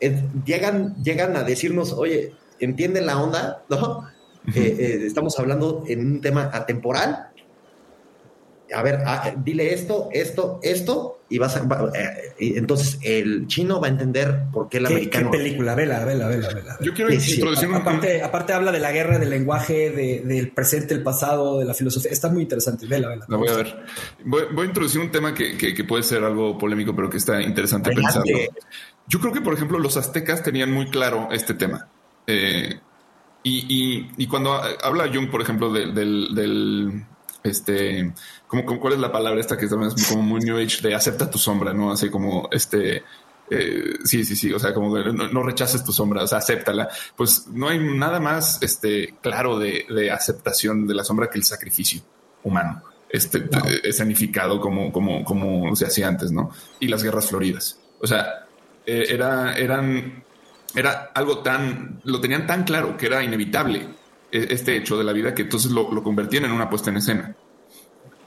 eh, llegan, llegan a decirnos, oye, ¿entienden la onda? ¿No? -huh. eh, estamos hablando en un tema atemporal a ver, a, dile esto, esto, esto, y vas a. Va, eh, y entonces el chino va a entender por qué el ¿Qué, americano. ¿Qué película? Vela, vela, vela, vela. Yo quiero sí, introducir sí. aparte, aparte, habla de la guerra, del lenguaje, de, del presente, el pasado, de la filosofía. Está muy interesante. Vela, vela. La voy a ver. Voy, voy, a introducir un tema que, que, que, puede ser algo polémico, pero que está interesante Adelante. pensarlo. Yo creo que, por ejemplo, los aztecas tenían muy claro este tema. Eh, y, y, y, cuando habla Jung, por ejemplo, de, del, del este, como, como, cuál es la palabra esta que también es como muy New Age de acepta tu sombra, ¿no? Así como este, eh, sí, sí, sí, o sea, como no, no, rechaces tu sombra, o sea, acéptala. Pues no hay nada más este, claro de, de aceptación de la sombra que el sacrificio humano, este, escenificado como, como, como se hacía antes, ¿no? Y las guerras floridas. O sea, eh, era, eran, era algo tan, lo tenían tan claro que era inevitable este hecho de la vida que entonces lo, lo, convertían en una puesta en escena.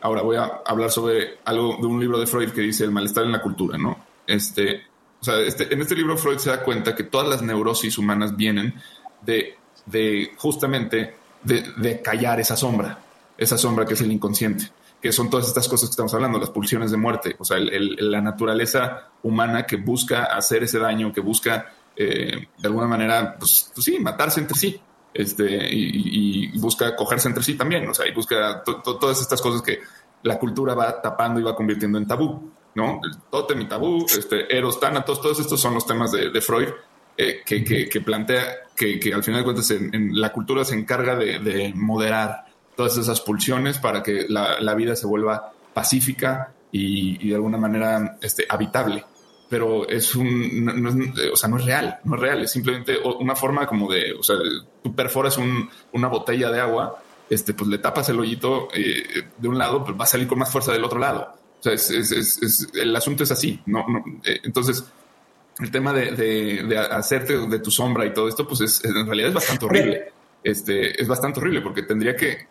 Ahora voy a hablar sobre algo de un libro de Freud que dice el malestar en la cultura, ¿no? Este, o sea, este, en este libro Freud se da cuenta que todas las neurosis humanas vienen de, de justamente de, callar esa sombra, esa sombra que es el inconsciente, que son todas estas cosas que estamos hablando, las pulsiones de muerte, o sea, la naturaleza humana que busca hacer ese daño, que busca eh, de alguna manera, pues, pues sí, matarse entre sí este, y, busca cogerse entre sí también, o sea, y busca todas estas cosas que la cultura va tapando y va convirtiendo en tabú, ¿no? El y tabú, este, Eros, Tánatos, todos estos son los temas de, de Freud eh, que, que, plantea que, que, al final de cuentas en, en la cultura se encarga de, de, moderar todas esas pulsiones para que la, la vida se vuelva pacífica y, y, de alguna manera este, habitable pero es un, no, no, o sea, no es real, no es real, es simplemente una forma como de, o sea, tú perforas un, una botella de agua, este, pues le tapas el hoyito eh, de un lado, pues va a salir con más fuerza del otro lado. O sea, es, es, es, el asunto es así, no, no eh, entonces el tema de, de, de, hacerte de tu sombra y todo esto, pues es, en realidad es bastante horrible. Este, es bastante horrible porque tendría que,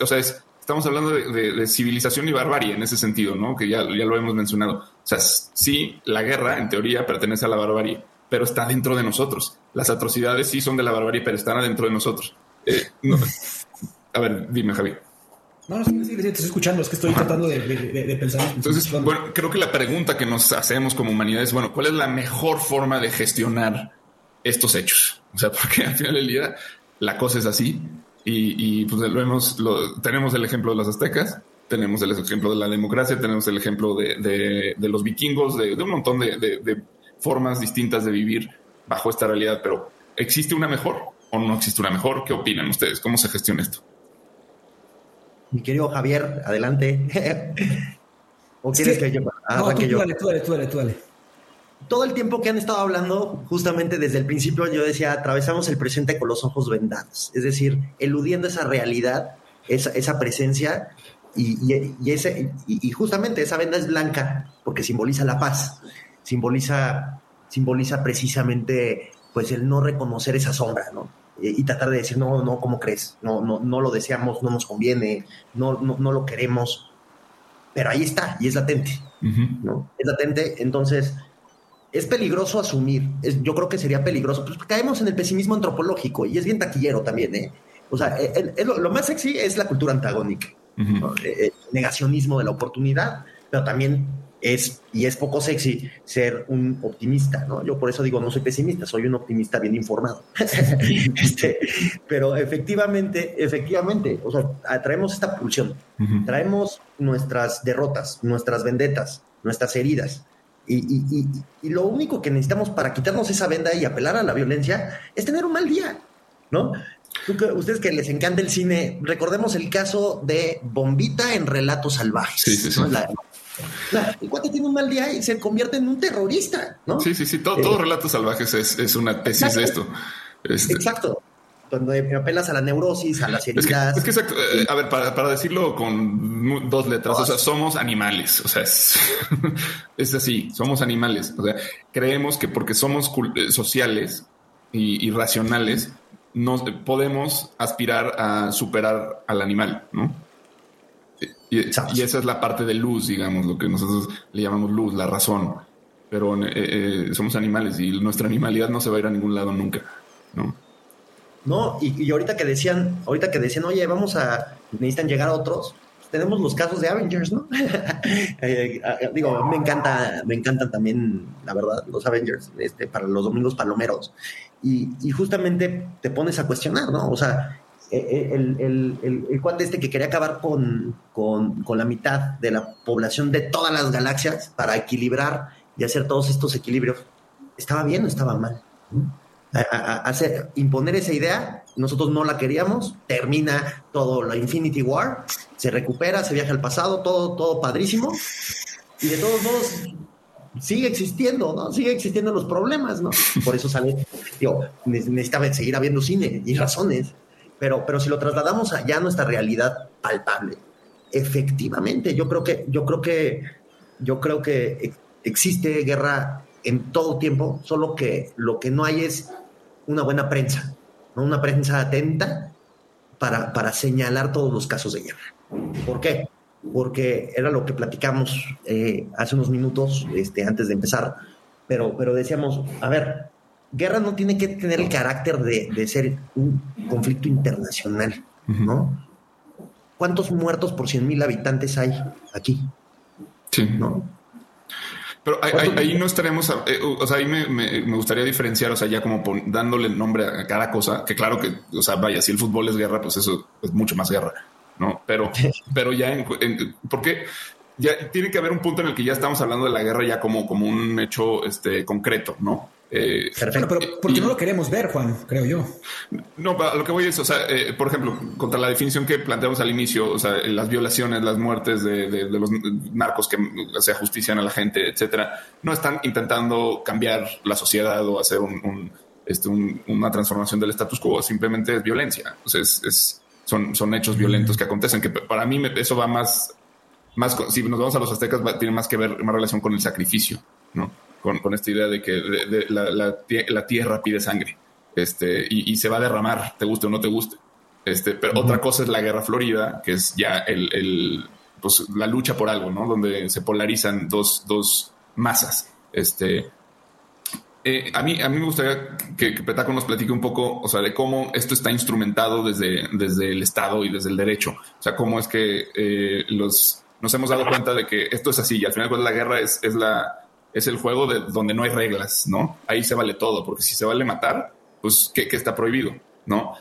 o sea, es, estamos hablando de, de, de, civilización y barbarie en ese sentido, ¿no? Que ya, ya lo hemos mencionado. O sea, sí, la guerra en teoría pertenece a la barbarie, pero está dentro de nosotros. Las atrocidades sí son de la barbarie, pero están adentro de nosotros. Eh, no. A ver, dime, Javi. No, no, sí, sí, te estoy escuchando, es que estoy tratando de, de, de, pensar. Entonces, bueno, creo que la pregunta que nos hacemos como humanidad es, bueno, ¿cuál es la mejor forma de gestionar estos hechos? O sea, porque al final del día la cosa es así y, y pues lo hemos, lo, tenemos el ejemplo de los aztecas, tenemos el ejemplo de la democracia, tenemos el ejemplo de, de, de los vikingos, de, un montón de, formas distintas de vivir bajo esta realidad, pero ¿existe una mejor o no existe una mejor? ¿Qué opinan ustedes? ¿Cómo se gestiona esto? Mi querido Javier, adelante. ¿O quieres sí. que yo? Ah, no, tú, yo? Dale, tú dale, tú dale, tú dale todo el tiempo que han estado hablando, justamente desde el principio yo decía, atravesamos el presente con los ojos vendados, es decir, eludiendo esa realidad, esa, esa presencia y, y, y ese, y, y, justamente esa venda es blanca porque simboliza la paz, simboliza, simboliza precisamente pues el no reconocer esa sombra, ¿no? Y, tratar de decir, no, no, ¿cómo crees? No, no, no lo deseamos, no nos conviene, no, no, no lo queremos, pero ahí está y es latente, uh -huh. ¿no? Es latente, entonces es peligroso asumir. Es, yo creo que sería peligroso. Pues caemos en el pesimismo antropológico y es bien taquillero también, ¿eh? O sea, el, el, lo más sexy es la cultura antagónica. Eh, negacionismo de la oportunidad, pero también es, y es poco sexy ser un optimista, ¿no? Yo por eso digo, no soy pesimista, soy un optimista bien informado. este, pero efectivamente, efectivamente, o sea, traemos esta pulsión, traemos nuestras derrotas, nuestras vendetas, nuestras heridas. Y, y, y, lo único que necesitamos para quitarnos esa venda y apelar a la violencia es tener un mal día, ¿no? ustedes que les encanta el cine, recordemos el caso de Bombita en Relatos Salvajes. Sí, sí, sí. el cuate tiene un mal día y se convierte en un terrorista, ¿no? Sí, sí, sí. Todo, eh, Relatos Salvajes es, una tesis de esto. Este, exacto. Cuando apelas a la neurosis, a las heridas. Es que, exacto. Eh, a ver, para, decirlo con dos letras, o sea, somos animales. O sea, es, es así, somos animales. O sea, creemos que porque somos eh, sociales y, y racionales, no podemos aspirar a superar al animal, ¿no? Y, esa es la parte de luz, digamos, lo que nosotros le llamamos luz, la razón. Pero eh, eh, somos animales y nuestra animalidad no se va a ir a ningún lado nunca, ¿no? No, y, ahorita que decían, ahorita que decían, oye, vamos a, necesitan llegar a otros, tenemos los casos de Avengers, ¿no? Eh, digo, me encanta, me encantan también, la verdad, los Avengers, este, para los domingos palomeros. Y, justamente te pones a cuestionar, ¿no? O sea, e, e, el, el, el, cuate este que quería acabar con, con, con, la mitad de la población de todas las galaxias para equilibrar y hacer todos estos equilibrios, ¿estaba bien o estaba mal? Hacer, imponer esa idea, nosotros no la queríamos, termina todo la Infinity War, se recupera, se viaja al pasado, todo, todo padrísimo, y de todos modos sigue existiendo, ¿no? Sigue existiendo los problemas, ¿no? Por eso sale, digo, necesitaba seguir habiendo cine y razones, pero, pero si lo trasladamos allá a nuestra realidad palpable, efectivamente, yo creo que, yo creo que, yo creo que existe guerra en todo tiempo, solo que lo que no hay es una buena prensa, ¿no? una prensa atenta para, para señalar todos los casos de guerra. ¿Por qué? porque era lo que platicamos eh, hace unos minutos este, antes de empezar, pero, pero decíamos, a ver, guerra no tiene que tener el carácter de, ser un conflicto internacional, ¿no? ¿Cuántos muertos por 100 mil habitantes hay aquí? Sí. ¿No? Pero ahí, no estaremos, eh, o sea, ahí me, gustaría diferenciar, o sea, ya como dándole nombre a cada cosa, que claro que, o sea, vaya, si el fútbol es guerra, pues eso es mucho más guerra. ¿no? Pero, pero ya en, porque ya tiene que haber un punto en el que ya estamos hablando de la guerra ya como, como un hecho este, concreto, ¿no? Eh, Perfecto, pero porque no lo queremos ver, Juan, creo yo. No, lo que voy es, o sea, eh, por ejemplo, contra la definición que planteamos al inicio, o sea, las violaciones, las muertes de, los narcos que se ajustician a la gente, etcétera, no están intentando cambiar la sociedad o hacer un, este, una transformación del status quo, simplemente es violencia. O sea, es son, son hechos violentos que acontecen, que para mí eso va más, más, si nos vamos a los aztecas, tiene más que ver, más relación con el sacrificio, ¿no? Con, con esta idea de que la, la, tierra pide sangre, este, y, se va a derramar, te guste o no te guste. Este, pero otra cosa es la guerra florida, que es ya el, el, pues, la lucha por algo, ¿no? Donde se polarizan dos, dos masas. Este, eh, a, mí, a mí me gustaría que, Petaco nos platique un poco, o sea, de cómo esto está instrumentado desde, desde el Estado y desde el derecho. O sea, cómo es que eh, los, nos hemos dado cuenta de que esto es así y al final pues, la guerra es, es, la, es el juego de donde no hay reglas, ¿no? Ahí se vale todo, porque si se vale matar, pues que, está prohibido, ¿no?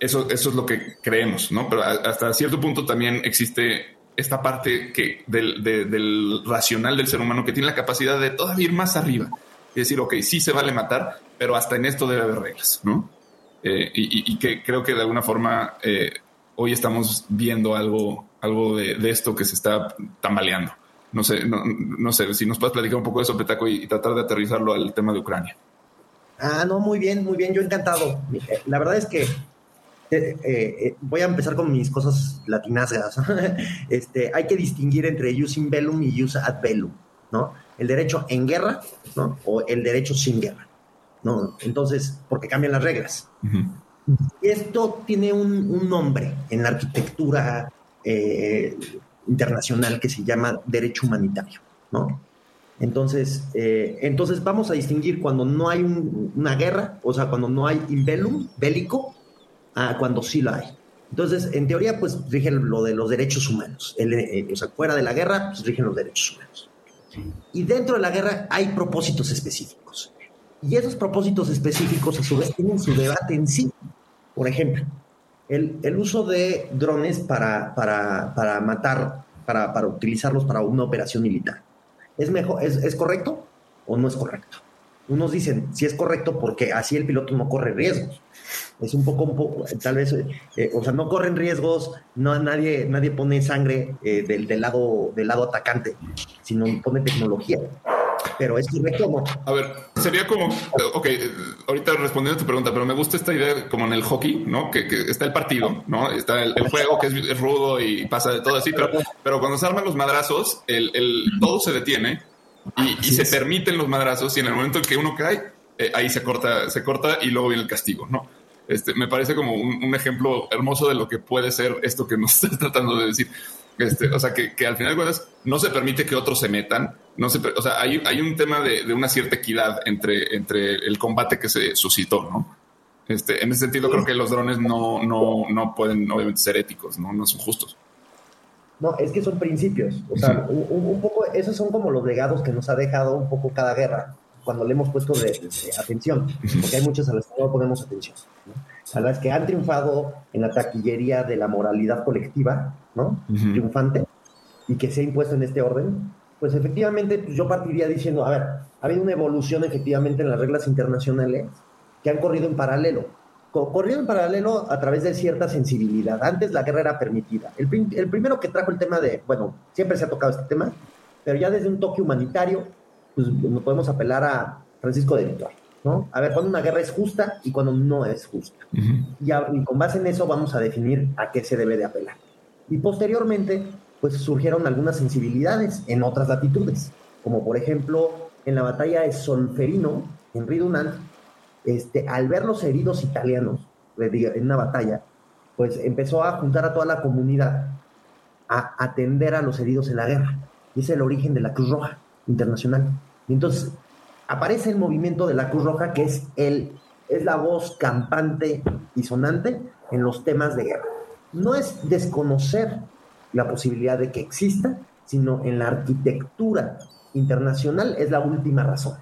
Eso, eso es lo que creemos, ¿no? Pero hasta cierto punto también existe esta parte que del, del racional del ser humano que tiene la capacidad de todavía ir más arriba y decir, ok, sí se vale matar, pero hasta en esto debe haber reglas, ¿no? Eh, y, que creo que de alguna forma eh, hoy estamos viendo algo, algo de, esto que se está tambaleando. No sé, no, sé, si nos puedes platicar un poco de eso, Petaco, y, tratar de aterrizarlo al tema de Ucrania. Ah, no, muy bien, muy bien, yo encantado. La verdad es que eh, voy a empezar con mis cosas latinasgas. este, hay que distinguir entre using bellum y use ad bellum, ¿no? el derecho en guerra ¿no? o el derecho sin guerra. ¿no? Entonces, porque cambian las reglas. Esto tiene un, nombre en la arquitectura eh, internacional que se llama derecho humanitario. ¿no? Entonces, eh, entonces vamos a distinguir cuando no hay una guerra, o sea, cuando no hay imbellum bélico, a cuando sí lo hay. Entonces, en teoría, pues rige lo de los derechos humanos. Eh, o sea, fuera de la guerra, pues rigen los derechos humanos. Y dentro de la guerra hay propósitos específicos. Y esos propósitos específicos, a su vez, tienen su debate en sí. Por ejemplo, el, el uso de drones para, para, para matar, para, para, utilizarlos para una operación militar. ¿Es, mejor, es, ¿Es correcto o no es correcto? Unos dicen si es correcto porque así el piloto no corre riesgos es un poco, un poco, tal vez, eh, o sea, no corren riesgos, no nadie, nadie pone sangre eh, del, del, lado, del lado atacante, sino pone tecnología. Pero es correcto o no. A ver, sería como, ok, ahorita respondiendo a tu pregunta, pero me gusta esta idea como en el hockey, ¿no? Que, que está el partido, ¿no? Está el, juego que es, rudo y pasa de todo así, pero, pero cuando se arman los madrazos, el, el todo se detiene y, y se permiten los madrazos y en el momento en que uno cae, eh, ahí se corta, se corta y luego viene el castigo, ¿no? Este, me parece como un, ejemplo hermoso de lo que puede ser esto que nos estás tratando de decir. Este, o sea, que, al final de cuentas no se permite que otros se metan. No se, o sea, hay, hay un tema de, una cierta equidad entre, entre el combate que se suscitó, ¿no? Este, en ese sentido, creo que los drones no, no, no pueden, obviamente, ser éticos, ¿no? No son justos. No, es que son principios. O sea, un, poco, esos son como los legados que nos ha dejado un poco cada guerra cuando le hemos puesto de, atención, porque hay muchos a los que no ponemos atención, a las que han triunfado en la taquillería de la moralidad colectiva, ¿no? Triunfante, y que se ha impuesto en este orden, pues efectivamente pues yo partiría diciendo, a ver, ha habido una evolución efectivamente en las reglas internacionales que han corrido en paralelo. Corrido en paralelo a través de cierta sensibilidad. Antes la guerra era permitida. El, el primero que trajo el tema de, bueno, siempre se ha tocado este tema, pero ya desde un toque humanitario pues no podemos apelar a Francisco de Vitoria, ¿no? A ver, cuando una guerra es justa y cuando no es justa. y, con base en eso vamos a definir a qué se debe de apelar. Y posteriormente, pues surgieron algunas sensibilidades en otras latitudes, como por ejemplo en la batalla de Solferino, en Ridunant, este, al ver los heridos italianos en una batalla, pues empezó a juntar a toda la comunidad a atender a los heridos en la guerra. Y es el origen de la Cruz Roja internacional. Y entonces aparece el movimiento de la Cruz Roja, que es, el, es la voz campante y sonante en los temas de guerra. No es desconocer la posibilidad de que exista, sino en la arquitectura internacional es la última razón.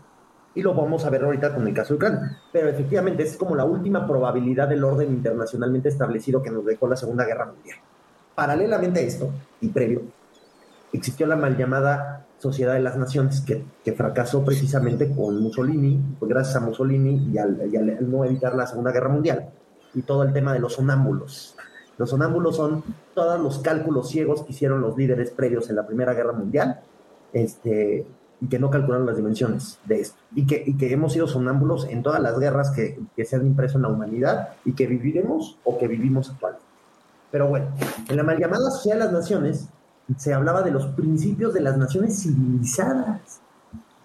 Y lo vamos a ver ahorita con el caso de Ucrania. Pero efectivamente es como la última probabilidad del orden internacionalmente establecido que nos dejó la Segunda Guerra Mundial. Paralelamente a esto, y previo, existió la mal llamada Sociedad de las Naciones, que, fracasó precisamente con Mussolini, pues gracias a Mussolini y al, no evitar la Segunda Guerra Mundial, y todo el tema de los sonámbulos. Los sonámbulos son todos los cálculos ciegos que hicieron los líderes previos en la Primera Guerra Mundial, este, y que no calcularon las dimensiones de esto. Y que, y que hemos sido sonámbulos en todas las guerras que, que se han impreso en la humanidad y que viviremos o que vivimos actualmente. Pero bueno, en la mal llamada Sociedad de las Naciones, se hablaba de los principios de las naciones civilizadas.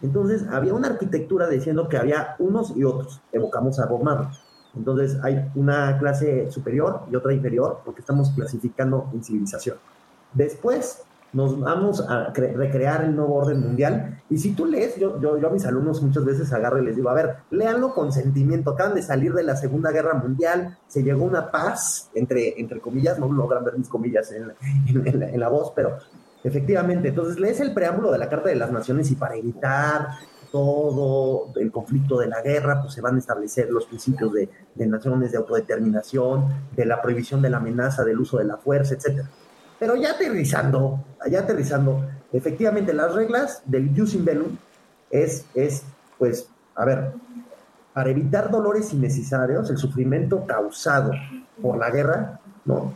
Entonces había una arquitectura diciendo que había unos y otros. Evocamos a Bob Marley. Entonces hay una clase superior y otra inferior porque estamos clasificando en civilización. Después nos vamos a recrear el nuevo orden mundial. Y si tú lees, yo, yo, yo, a mis alumnos muchas veces agarro y les digo, a ver, léanlo con sentimiento. Acaban de salir de la Segunda Guerra Mundial, se llegó una paz, entre, entre comillas, no logran ver mis comillas en la, en, en la voz, pero efectivamente, entonces lees el preámbulo de la Carta de las Naciones y para evitar todo el conflicto de la guerra, pues se van a establecer los principios de, naciones de autodeterminación, de la prohibición de la amenaza, del uso de la fuerza, etcétera. Pero ya aterrizando, ya aterrizando, efectivamente las reglas del jus in bellum es, es, pues, a ver, para evitar dolores innecesarios, el sufrimiento causado por la guerra, ¿no?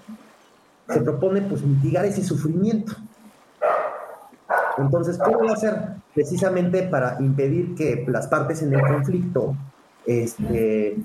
Se propone, pues, mitigar ese sufrimiento. Entonces, ¿cómo va a hacer? Precisamente para impedir que las partes en el conflicto, este,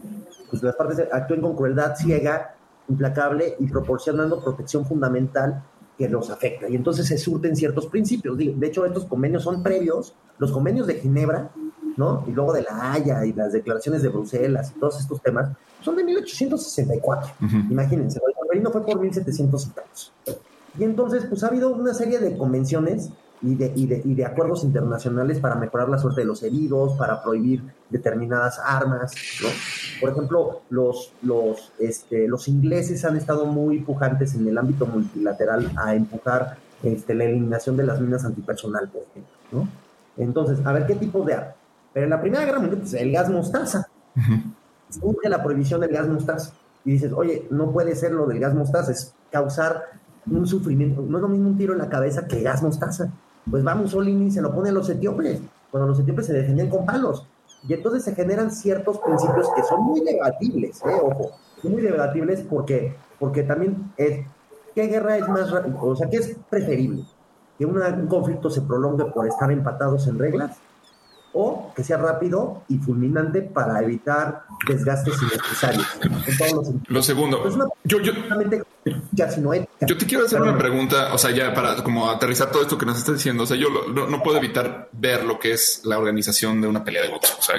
pues las partes actúen con crueldad ciega, implacable y proporcionando protección fundamental que los afecta. Y entonces se surten ciertos principios. De hecho, estos convenios son previos, los convenios de Ginebra, ¿no? Y luego de la Haya y las declaraciones de Bruselas y todos estos temas, son de 1864. Imagínense, el convenio fue por 1700 y Y entonces, pues ha habido una serie de convenciones y de, y, de, y de, acuerdos internacionales para mejorar la suerte de los heridos, para prohibir determinadas armas. ¿no? Por ejemplo, los, los, este, los ingleses han estado muy pujantes en el ámbito multilateral a empujar este, la eliminación de las minas antipersonal, por ejemplo. ¿no? Entonces, a ver qué tipo de arma. Pero en la Primera Guerra Mundial, pues, el gas mostaza. Surge la prohibición del gas mostaza. Y dices, oye, no puede ser lo del gas mostaza, es causar un sufrimiento. No es lo mismo un tiro en la cabeza que gas mostaza. Pues va Mussolini y se lo pone a los etíopes, cuando los etíopes se defendían con palos. Y entonces se generan ciertos principios que son muy debatibles, ¿eh? ojo, muy debatibles porque, porque también es, ¿qué guerra es más, o sea, qué es preferible? ¿Que un conflicto se prolongue por estar empatados en reglas? O que sea rápido y fulminante para evitar desgastes innecesarios. Lo segundo, yo, yo, yo te quiero hacer una pregunta, o sea, ya para como aterrizar todo esto que nos estás diciendo, o sea, yo no, puedo evitar ver lo que es la organización de una pelea de box. O sea,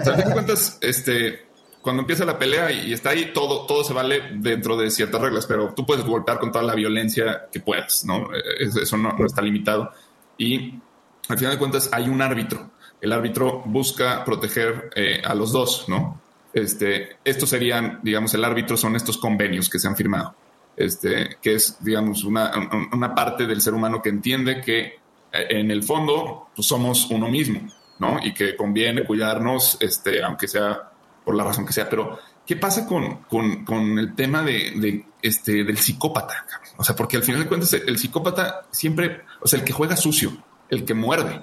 o sea cuentas, este, cuando empieza la pelea y, está ahí, todo, todo se vale dentro de ciertas reglas, pero tú puedes golpear con toda la violencia que puedas, ¿no? Eso no, no está limitado. Y al final de cuentas hay un árbitro. El árbitro busca proteger eh, a los dos, ¿no? Este, estos serían, digamos, el árbitro son estos convenios que se han firmado, este, que es, digamos, una, una parte del ser humano que entiende que eh, en el fondo pues, somos uno mismo, ¿no? Y que conviene cuidarnos, este, aunque sea por la razón que sea. Pero, ¿qué pasa con, con, con el tema de, de, este, del psicópata? O sea, porque al final de cuentas el psicópata siempre, o sea, el que juega sucio, el que muerde,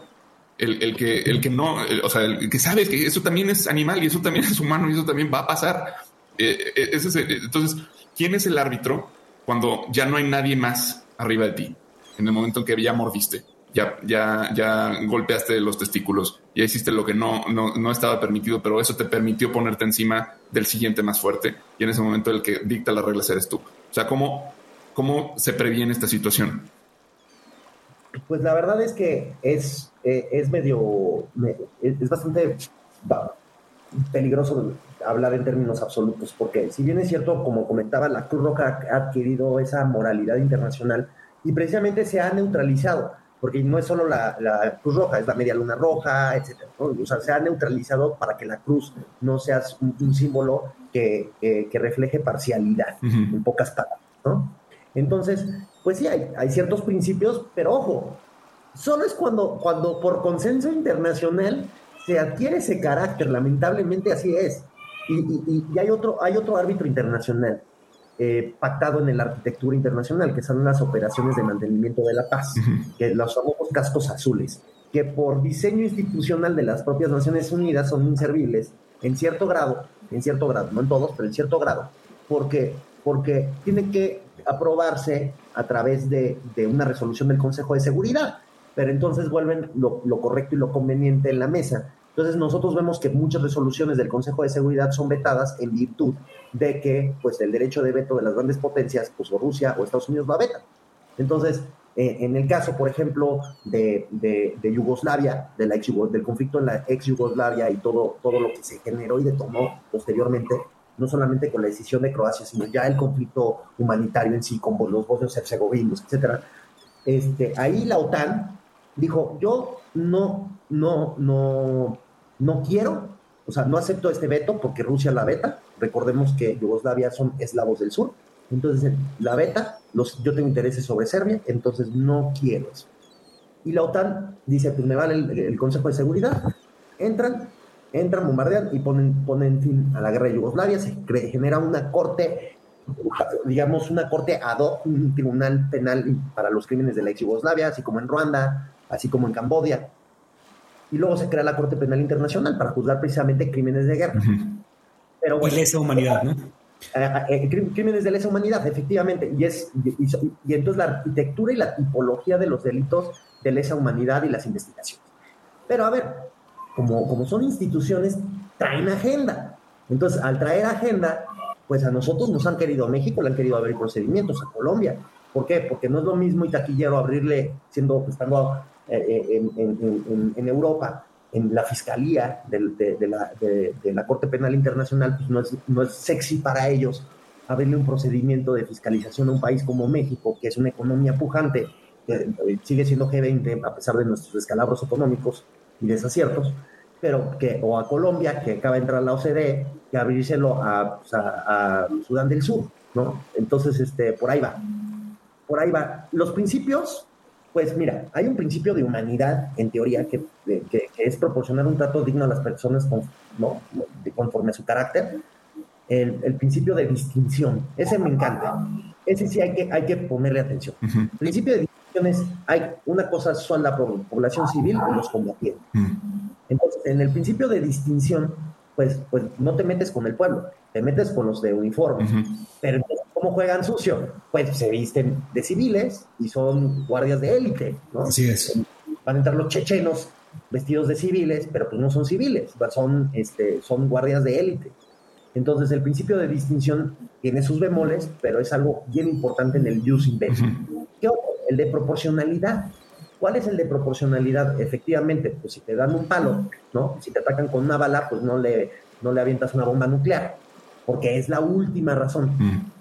el, que, el que no, o sea, el que sabe que eso también es animal y eso también es humano y eso también va a pasar. Eh, eh, entonces, ¿quién es el árbitro cuando ya no hay nadie más arriba de ti? En el momento en que ya mordiste, ya, ya, ya golpeaste los testículos, ya hiciste lo que no, no, no estaba permitido, pero eso te permitió ponerte encima del siguiente más fuerte. Y en ese momento el que dicta las reglas eres tú. O sea, ¿cómo, cómo se previene esta situación? Pues la verdad es que es, eh, es medio, es bastante peligroso hablar en términos absolutos, porque si bien es cierto, como comentaba, la Cruz Roja ha adquirido esa moralidad internacional y precisamente se ha neutralizado, porque no es solo la, Cruz Roja, es la Media Luna Roja, etc. O sea, se ha neutralizado para que la cruz no sea un, símbolo que, refleje parcialidad, en pocas palabras, ¿no? Entonces, pues sí, hay, hay, ciertos principios, pero ojo, solo es cuando, cuando por consenso internacional se adquiere ese carácter, lamentablemente así es. Y, y, hay, otro, hay otro árbitro internacional eh, pactado en la arquitectura internacional, que son las operaciones de mantenimiento de la paz, que los famosos cascos azules, que por diseño institucional de las propias Naciones Unidas son inservibles en cierto grado, en cierto grado, no en todos, pero en cierto grado, porque, porque tienen que aprobarse a través de, una resolución del Consejo de Seguridad, pero entonces vuelven lo, correcto y lo conveniente en la mesa. Entonces nosotros vemos que muchas resoluciones del Consejo de Seguridad son vetadas en virtud de que pues el derecho de veto de las grandes potencias, pues o Rusia o Estados Unidos lo vetan. Entonces, eh, en el caso, por ejemplo, de, Yugoslavia, de la del conflicto en la ex Yugoslavia y todo, todo lo que se generó y detonó posteriormente, no solamente con la decisión de Croacia, sino ya el conflicto humanitario en sí, con los bosnios herzegovinos, etcétera. Este, ahí la OTAN dijo, yo no, no, no, no quiero, o sea, no acepto este veto porque Rusia la veta. Recordemos que Yugoslavia son eslavos del sur. Entonces, la veta, los, yo tengo intereses sobre Serbia, entonces no quiero eso. Y la OTAN dice, pues me vale el Consejo de Seguridad, entran, entran, bombardean y ponen, ponen fin a la guerra de Yugoslavia, se genera una corte, digamos, una corte ad hoc, un tribunal penal para los crímenes de la ex Yugoslavia, así como en Ruanda, así como en Cambodia. Y luego se crea la Corte Penal Internacional para juzgar precisamente crímenes de guerra. Pero y lesa humanidad, ¿no? Eh, crímenes de lesa humanidad, efectivamente. Y, es, y entonces la arquitectura y la tipología de los delitos de lesa humanidad y las investigaciones. Pero a ver, como, como son instituciones, traen agenda. Entonces, al traer agenda, pues a nosotros nos han querido, a México le han querido abrir procedimientos, a Colombia. ¿Por qué? Porque no es lo mismo y taquillero abrirle, siendo, estando eh, eh, en, Europa, en la Fiscalía de, la, de, la, Corte Penal Internacional, pues no es, no es sexy para ellos abrirle un procedimiento de fiscalización a un país como México, que es una economía pujante, sigue siendo G20 a pesar de nuestros descalabros económicos y desaciertos, pero que, o a Colombia, que acaba de entrar a la OCDE, que abrírselo a, pues, a, Sudán del Sur, ¿no? Entonces, este, por ahí va. Por ahí va. Los principios, pues mira, hay un principio de humanidad, en teoría, que, que, es proporcionar un trato digno a las personas ¿no? conforme a su carácter. El, el, principio de distinción, ese me encanta. Ese sí hay que, hay que ponerle atención. El principio de distinción hay una cosa son la población civil y los combatientes. Entonces, en el principio de distinción, pues, pues no te metes con el pueblo, te metes con los de uniforme. Pero ¿cómo juegan sucio? Pues se visten de civiles y son guardias de élite, ¿no? Así es. Van a entrar los chechenos vestidos de civiles, pero pues no son civiles, son, este, son guardias de élite. Entonces, el principio de distinción tiene sus bemoles, pero es algo bien importante en el use inverse. ¿Qué otro? El de proporcionalidad. ¿Cuál es el de proporcionalidad? Efectivamente, pues si te dan un palo, ¿no? Si te atacan con una bala, pues no le, no le avientas una bomba nuclear, porque es la última razón. Mm.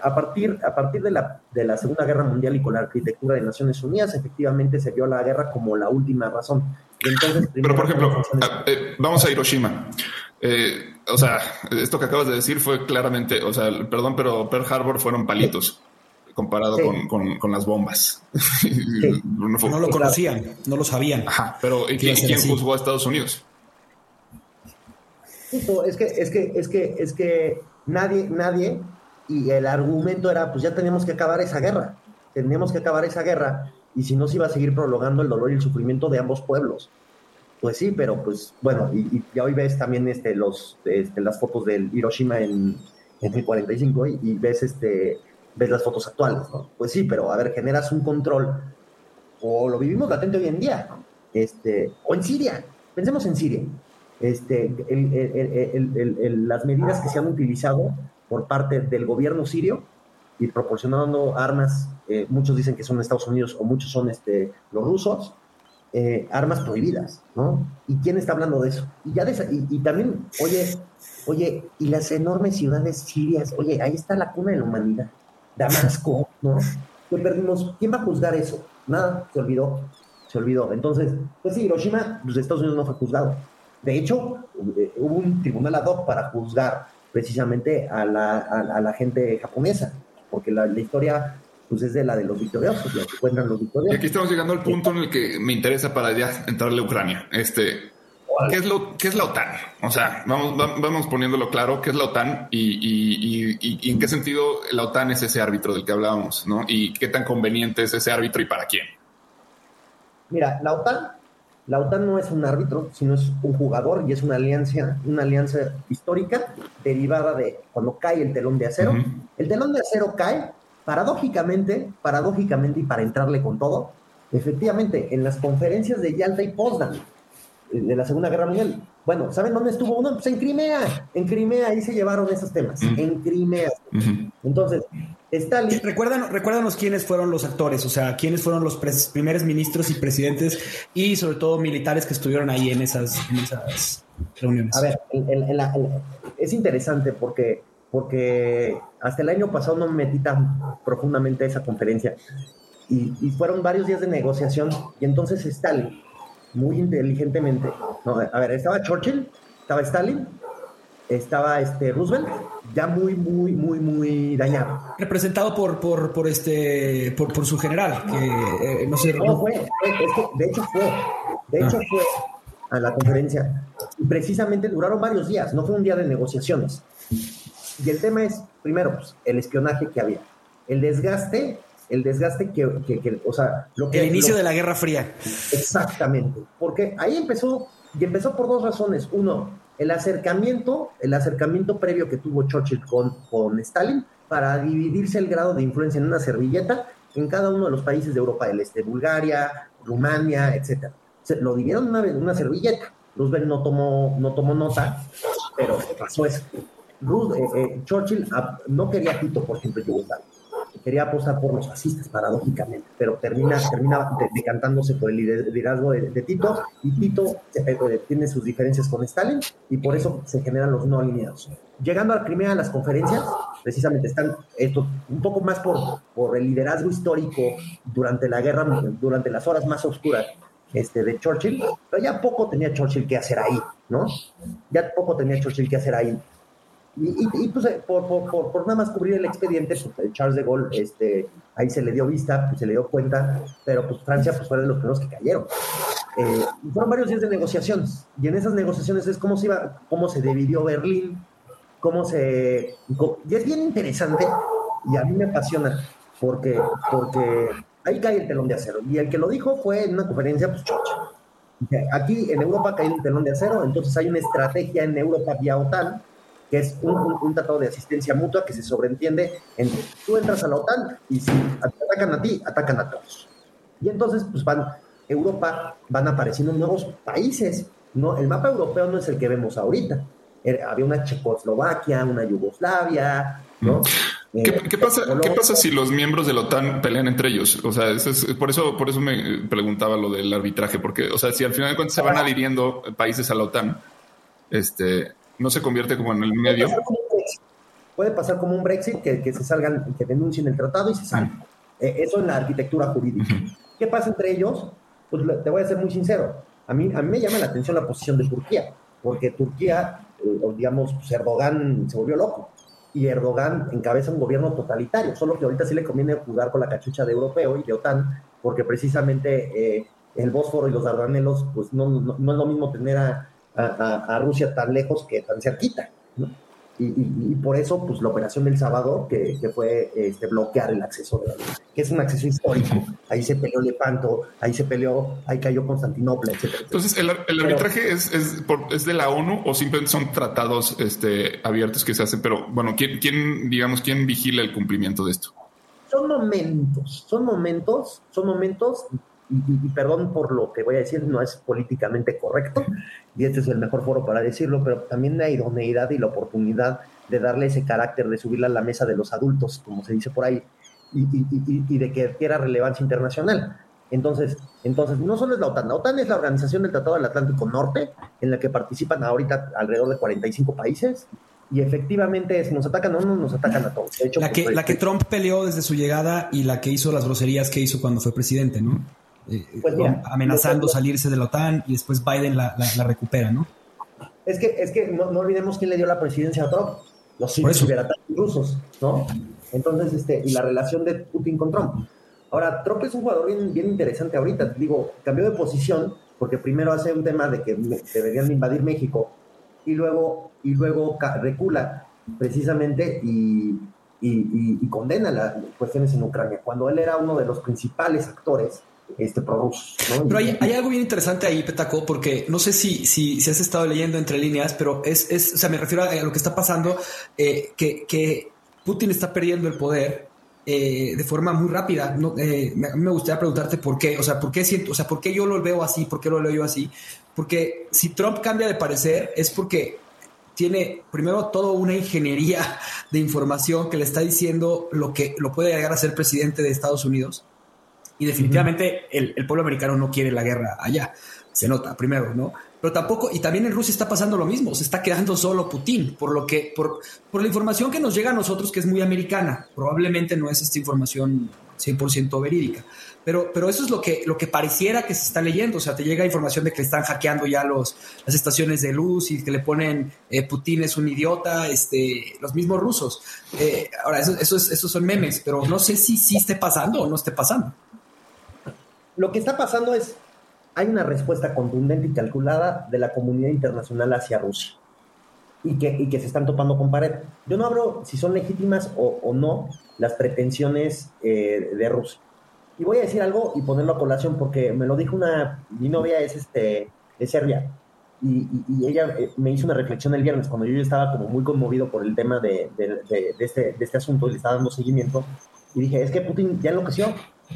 a partir, a partir de, la, de la Segunda Guerra Mundial y con la arquitectura de Naciones Unidas, efectivamente se vio la guerra como la última razón. Entonces, Pero, por ejemplo, eh, vamos a Hiroshima. Eh, o sea, esto que acabas de decir fue claramente, o sea, perdón, pero Pearl Harbor fueron palitos comparado con, con, las bombas. no, lo conocían, no lo sabían. pero ¿quién, ¿quién juzgó a Estados Unidos? es que, es que, es que, es que nadie, nadie, y el argumento era, pues ya teníamos que acabar esa guerra, teníamos que acabar esa guerra, y si no se iba a seguir prolongando el dolor y el sufrimiento de ambos pueblos. Pues sí, pero pues bueno, y, ya hoy ves también este, los, este, las fotos del Hiroshima en, en el 45 y, y ves este ves las fotos actuales, ¿no? Pues sí, pero a ver, generas un control, o lo vivimos latente hoy en día, Este, o en Siria, pensemos en Siria, este, las medidas que se han utilizado por parte del gobierno sirio y proporcionando armas, eh, muchos dicen que son Estados Unidos o muchos son este, los rusos, eh, armas prohibidas, ¿no? ¿Y quién está hablando de eso? Y, ya y, y, también, oye, oye, y las enormes ciudades sirias, oye, ahí está la cuna de la humanidad. Damasco, ¿no? Que perdimos. ¿Quién va a juzgar eso? Nada, se olvidó. Se olvidó. Entonces, pues sí, Hiroshima, pues Estados Unidos no fue juzgado. De hecho, eh, hubo un tribunal ad hoc para juzgar precisamente a la, a, la gente japonesa, porque la, la, historia pues es de la de los victoriosos, la que cuentan los victoriosos. Y aquí estamos llegando al punto en el que me interesa para ya entrarle a Ucrania. Este, ¿Qué es, lo, ¿Qué es la OTAN? O sea, vamos, vamos poniéndolo claro, ¿qué es la OTAN y, en qué sentido la OTAN es ese árbitro del que hablábamos, ¿no? Y qué tan conveniente es ese árbitro y para quién. Mira, la OTAN, la OTAN no es un árbitro, sino es un jugador y es una alianza, una alianza histórica derivada de cuando cae el telón de acero. El telón de acero cae, paradójicamente, paradójicamente y para entrarle con todo, efectivamente, en las conferencias de Yalta y Potsdam de la Segunda Guerra Mundial. Bueno, ¿saben dónde estuvo uno? Pues en Crimea. En Crimea ahí se llevaron esos temas. En Crimea. Entonces, Stalin. Recuerdan, recuérdanos quiénes fueron los actores, o sea, quiénes fueron los primeros ministros y presidentes y sobre todo militares que estuvieron ahí en esas, reuniones. A ver, es interesante porque, porque hasta el año pasado no me metí tan profundamente a esa conferencia y, y fueron varios días de negociación y entonces Stalin muy inteligentemente. a ver, estaba Churchill, estaba Stalin, estaba este Roosevelt, ya muy, muy, muy, muy dañado. Representado por, por, por este, por, por su general, que eh, no sé. No, fue, de hecho fue, de hecho ah. fue a la conferencia. Y precisamente duraron varios días, no fue un día de negociaciones. Y el tema es, primero, pues, el espionaje que había, el desgaste el desgaste que, o sea, lo que... El inicio de la Guerra Fría. Exactamente, porque ahí empezó, y empezó por dos razones. Uno, el acercamiento, el acercamiento previo que tuvo Churchill con, con Stalin para dividirse el grado de influencia en una servilleta en cada uno de los países de Europa del Este, Bulgaria, Rumania, etc. lo dividieron una vez una servilleta. Roosevelt no tomó, no tomó nota, pero pasó eso. Eh, eh, Churchill ah, no quería Tito, por ejemplo, Yugoslavia quería apostar por los fascistas, paradójicamente, pero termina, termina decantándose por el liderazgo de, Tito, y Tito eh, tiene sus diferencias con Stalin, y por eso se generan los no alineados. Llegando a Crimea a las conferencias, precisamente están esto un poco más por, por el liderazgo histórico durante la guerra, durante las horas más oscuras este, de Churchill, pero ya poco tenía Churchill que hacer ahí, ¿no? Ya poco tenía Churchill que hacer ahí. Y, pues eh, por, por, por, nada más cubrir el expediente, pues Charles de Gaulle, este, ahí se le dio vista, pues, se le dio cuenta, pero pues Francia pues fue de los primeros que cayeron. Eh, fueron varios días de negociaciones, y en esas negociaciones es cómo se iba, cómo se dividió Berlín, cómo se... Y es bien interesante, y a mí me apasiona, porque, porque ahí cae el telón de acero. Y el que lo dijo fue en una conferencia, pues chocha. Aquí en Europa cae el telón de acero, entonces hay una estrategia en Europa vía OTAN, que es un, tratado de asistencia mutua que se sobreentiende en tú entras a la OTAN y si atacan a ti, atacan a todos. Y entonces, pues van, Europa van apareciendo nuevos países. No, el mapa europeo no es el que vemos ahorita. Había una Checoslovaquia, una Yugoslavia, ¿no? ¿Qué, eh, pasa, ¿Qué pasa si los miembros de la OTAN pelean entre ellos? O sea, es, por eso por eso me preguntaba lo del arbitraje, porque, o sea, si al final de cuentas se van adhiriendo países a la OTAN, este, no se convierte como en el medio. Puede pasar como un Brexit, que, que se salgan, que denuncien el tratado y se salgan. Eh, eso en la arquitectura jurídica. ¿Qué pasa entre ellos? Pues te voy a ser muy sincero. A mí, a mí me llama la atención la posición de Turquía, porque Turquía, eh, digamos, pues Erdogan se volvió loco y Erdogan encabeza un gobierno totalitario, solo que ahorita sí le conviene jugar con la cachucha de europeo y de OTAN, porque precisamente eh, el Bósforo y los Dardanelos, pues no, no, es lo mismo tener a, a, Rusia tan lejos que tan cerquita. ¿no? Y, por eso, pues la operación del sábado, que, fue este, bloquear el acceso de la luz, que es un acceso histórico. Ahí se peleó Lepanto, ahí se peleó, ahí cayó Constantinopla, etcétera. Entonces, ¿el, arbitraje es, es, es, de la ONU o simplemente son tratados este, abiertos que se hacen? Pero bueno, ¿quién, ¿quién, digamos, quién vigila el cumplimiento de esto? Son momentos, son momentos, son momentos y, perdón por lo que voy a decir, no es políticamente correcto, y este es el mejor foro para decirlo, pero también la idoneidad y la oportunidad de darle ese carácter, de subirla a la mesa de los adultos, como se dice por ahí, y, de que adquiera relevancia internacional. Entonces, entonces, no solo es la OTAN, la OTAN es la Organización del Tratado del Atlántico Norte, en la que participan ahorita alrededor de 45 países, y efectivamente, si nos atacan a uno, nos atacan a todos. la, que, pues, la que Trump peleó desde su llegada y la que hizo las groserías que hizo cuando fue presidente, ¿no? Eh, pues amenazando salirse de la OTAN y después Biden la, recupera, ¿no? Es que, es que no, olvidemos quién le dio la presidencia a Trump, los ciberataques rusos, ¿no? Entonces, este, y la relación de Putin con Trump. Ahora, Trump es un jugador bien, bien interesante ahorita, digo, cambió de posición porque primero hace un tema de que deberían invadir México y luego, y luego recula precisamente y, y, condena las cuestiones en Ucrania, cuando él era uno de los principales actores este Pero hay, algo bien interesante ahí, Petaco, porque no sé si, si, si has estado leyendo entre líneas, pero es, es, o sea, me refiero a lo que está pasando, eh, que, que, Putin está perdiendo el poder eh, de forma muy rápida. No, eh, me, me, gustaría preguntarte por qué, o sea, por qué siento, o sea, por qué yo lo veo así, por qué lo leo yo así. Porque si Trump cambia de parecer es porque tiene primero toda una ingeniería de información que le está diciendo lo que lo puede llegar a ser presidente de Estados Unidos y definitivamente el, pueblo americano no quiere la guerra allá. Se nota, primero, ¿no? Pero tampoco, y también en Rusia está pasando lo mismo, se está quedando solo Putin, por lo que, por, por la información que nos llega a nosotros, que es muy americana, probablemente no es esta información 100% verídica. Pero, pero eso es lo que, lo que pareciera que se está leyendo. O sea, te llega información de que están hackeando ya los, las estaciones de luz y que le ponen eh, Putin es un idiota, este, los mismos rusos. Eh, ahora, eso, eso, esos son memes, pero no sé si sí esté pasando o no esté pasando. Lo que está pasando es, hay una respuesta contundente y calculada de la comunidad internacional hacia Rusia y que, que se están topando con pared. Yo no hablo si son legítimas o, no las pretensiones eh, de Rusia. Y voy a decir algo y ponerlo a colación porque me lo dijo una, mi novia es este, de Serbia y, ella eh, me hizo una reflexión el viernes cuando yo estaba como muy conmovido por el tema de, de, este, de este asunto y le estaba dando seguimiento y dije, es que Putin ya enloqueció,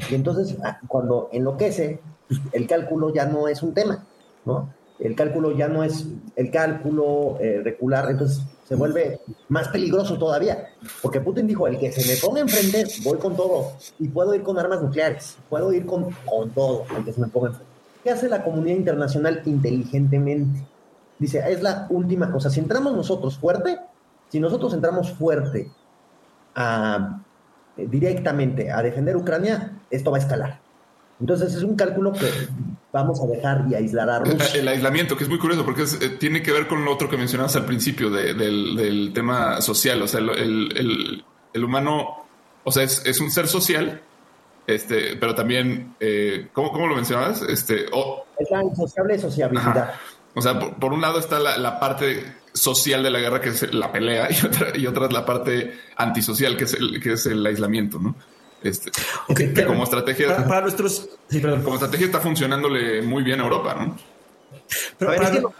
y entonces, ah, cuando enloquece, pues, el cálculo ya no es un tema, ¿no? El cálculo ya no es el cálculo eh, regular, entonces se vuelve más peligroso todavía. Porque Putin dijo, el que se me ponga enfrente, voy con todo. Y puedo ir con armas nucleares, puedo ir con, con todo, el que se me ponga enfrente. ¿Qué hace la comunidad internacional inteligentemente? Dice, es la última cosa. Si entramos nosotros fuerte, si nosotros entramos fuerte directamente a defender Ucrania, esto va a escalar. Entonces es un cálculo que vamos a dejar y aislar a Rusia. El, aislamiento, que es muy curioso porque eh, tiene que ver con lo otro que mencionabas al principio del, tema social. O sea, el, humano, o sea, es, un ser social, este, pero también, eh, ¿cómo, lo mencionabas? Este, es la insociable sociabilidad. O sea, por, un lado está la, parte social de la guerra, que es la pelea, y otra, y otra es la parte antisocial, que es el, que es el aislamiento, ¿no? Este, que como estrategia. Para, nuestros. Como estrategia está funcionándole muy bien a Europa, ¿no? Pero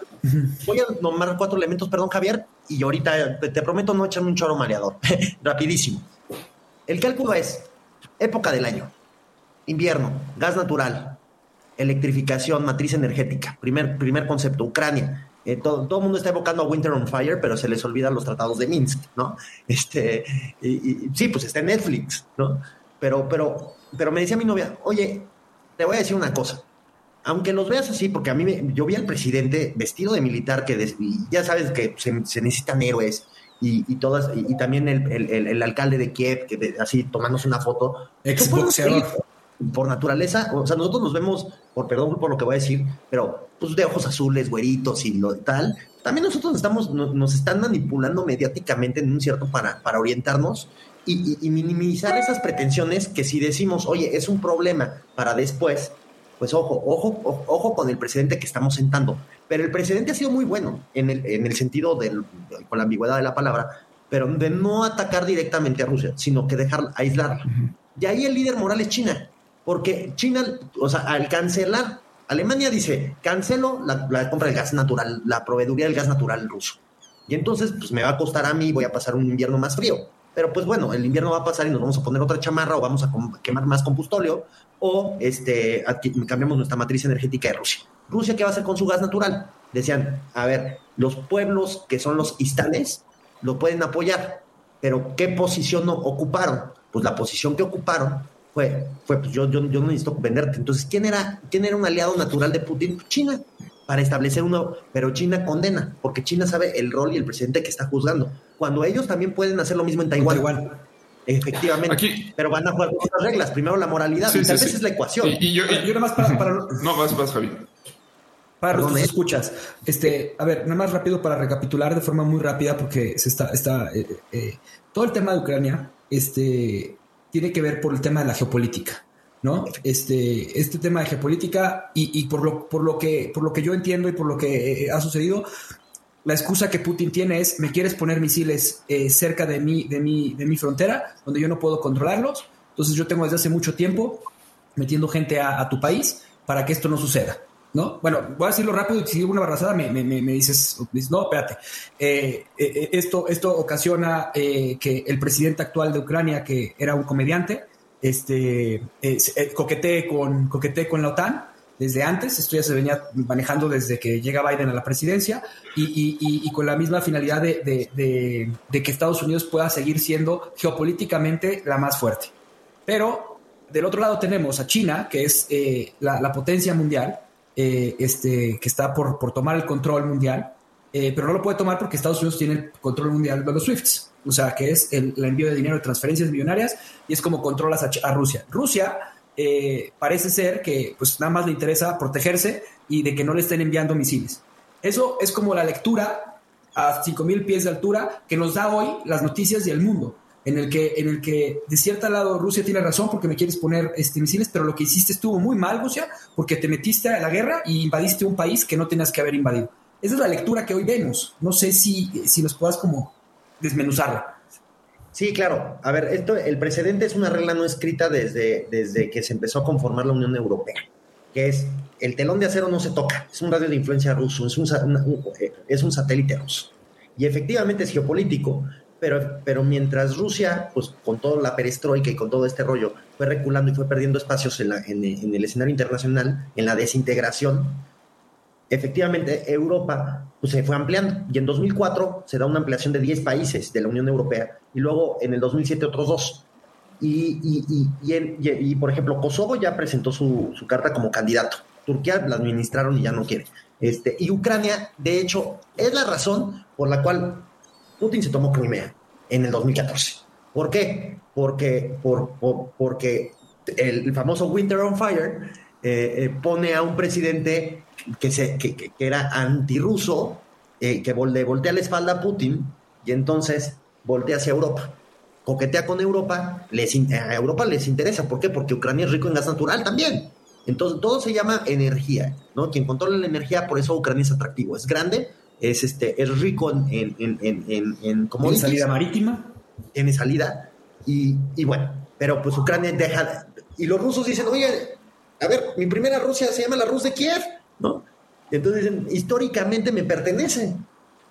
voy a nombrar cuatro elementos, perdón, Javier, y ahorita te, prometo no echarme un choro mareador. Rapidísimo. El cálculo es época del año, invierno, gas natural, electrificación, matriz energética. Primer, primer concepto, Ucrania. Eh, todo, el mundo está evocando a Winter on Fire, pero se les olvidan los tratados de Minsk, ¿no? Este, y, sí, pues está en Netflix, ¿no? Pero, pero, pero me decía mi novia, oye, te voy a decir una cosa. Aunque los veas así, porque a mí me, yo vi al presidente vestido de militar, que ya sabes que se, necesitan héroes y, todas, y, también el, alcalde de Kiev, que así tomándose una foto. Exboxeador. Por naturaleza, o sea, nosotros nos vemos, por perdón por lo que voy a decir, pero pues de ojos azules, güeritos y lo tal. También nosotros estamos, nos, están manipulando mediáticamente en un cierto para, para orientarnos y, minimizar esas pretensiones que si decimos, oye, es un problema para después, pues ojo, ojo, ojo, con el presidente que estamos sentando. Pero el presidente ha sido muy bueno en el, en el sentido del, con la ambigüedad de la palabra, pero de no atacar directamente a Rusia, sino que dejar aislarla. Y ahí el líder moral es China, porque China, o sea, al cancelar, Alemania dice, cancelo la, compra del gas natural, la proveeduría del gas natural ruso. Y entonces, pues me va a costar a mí, voy a pasar un invierno más frío pero pues bueno, el invierno va a pasar y nos vamos a poner otra chamarra o vamos a quemar más combustóleo o este, cambiamos nuestra matriz energética de Rusia. Rusia, ¿qué va a hacer con su gas natural? Decían, a ver, los pueblos que son los istales lo pueden apoyar, pero ¿qué posición no ocuparon? Pues la posición que ocuparon fue, fue pues yo, yo, yo no necesito venderte. Entonces, ¿quién era, ¿quién era un aliado natural de Putin? China para establecer uno, pero China condena, porque China sabe el rol y el presidente que está juzgando. Cuando ellos también pueden hacer lo mismo en Taiwán. Efectivamente. pero van a jugar con otras reglas. Primero la moralidad, y tal vez es la ecuación. Y, yo, nada más para, no, vas, vas, Javi. Para los que escuchas, este, a ver, nada más rápido para recapitular de forma muy rápida, porque se está, está eh, eh, todo el tema de Ucrania, este, tiene que ver por el tema de la geopolítica. ¿no? Este, este tema de geopolítica y, por, lo, por, lo que, por lo que yo entiendo y por lo que eh, ha sucedido, la excusa que Putin tiene es, me quieres poner misiles eh, cerca de mi, de, mi, de mi frontera, donde yo no puedo controlarlos, entonces yo tengo desde hace mucho tiempo metiendo gente a, tu país para que esto no suceda. ¿No? Bueno, voy a decirlo rápido y si digo una barrazada me, me, me, dices, no, espérate. Eh, esto, esto ocasiona que el presidente actual de Ucrania, que era un comediante, este, eh, coquetee, con, coquetee con la OTAN desde antes, esto ya se venía manejando desde que llega Biden a la presidencia y, con la misma finalidad de, que Estados Unidos pueda seguir siendo geopolíticamente la más fuerte. Pero del otro lado tenemos a China, que es eh, la, potencia mundial, eh, este, que está por, por tomar el control mundial, eh, pero no lo puede tomar porque Estados Unidos tiene el control mundial de los SWIFTs, o sea, que es el, envío de dinero de transferencias millonarias y es como controlas a, Rusia. Rusia eh, parece ser que pues nada más le interesa protegerse y de que no le estén enviando misiles. Eso es como la lectura a 5.000 pies de altura que nos da hoy las noticias y el mundo, en el que, en el que de cierto lado Rusia tiene razón porque me quieres poner este, misiles, pero lo que hiciste estuvo muy mal, Rusia, porque te metiste a la guerra y invadiste un país que no tenías que haber invadido. Esa es la lectura que hoy vemos. No sé si, si nos puedas como desmenuzarla. Sí, claro. A ver, esto, el precedente es una regla no escrita desde, desde que se empezó a conformar la Unión Europea, que es el telón de acero no se toca, es un radio de influencia ruso, es un, eh, es un satélite ruso. Y efectivamente es geopolítico, pero, pero mientras Rusia, pues con toda la perestroika y con todo este rollo, fue reculando y fue perdiendo espacios en, la, en, en el escenario internacional, en la desintegración, efectivamente Europa pues, se fue ampliando y en 2004 se da una ampliación de 10 países de la Unión Europea y luego en el 2007 otros dos. Y, y, y, por ejemplo, Kosovo ya presentó su, su, carta como candidato. Turquía la administraron y ya no quiere. Este, y Ucrania, de hecho, es la razón por la cual Putin se tomó Crimea en el 2014. ¿Por qué? Porque, por, porque el, famoso Winter on Fire eh, eh, pone a un presidente que, se, que, que, era antirruso, eh, que le voltea la espalda a Putin y entonces voltea hacia Europa. Coquetea con Europa, les, a Europa les interesa. ¿Por qué? Porque Ucrania es rico en gas natural también. Entonces, todo se llama energía, ¿no? Quien controla la energía, por eso Ucrania es atractivo. Es grande, es, este, es rico en, en, en, en, ¿Tiene salida marítima? Tiene salida. Y, y, bueno, pero pues Ucrania deja. Y los rusos dicen, oye, a ver, mi primera Rusia se llama la Rus de Kiev, ¿no? entonces dicen, históricamente me pertenece.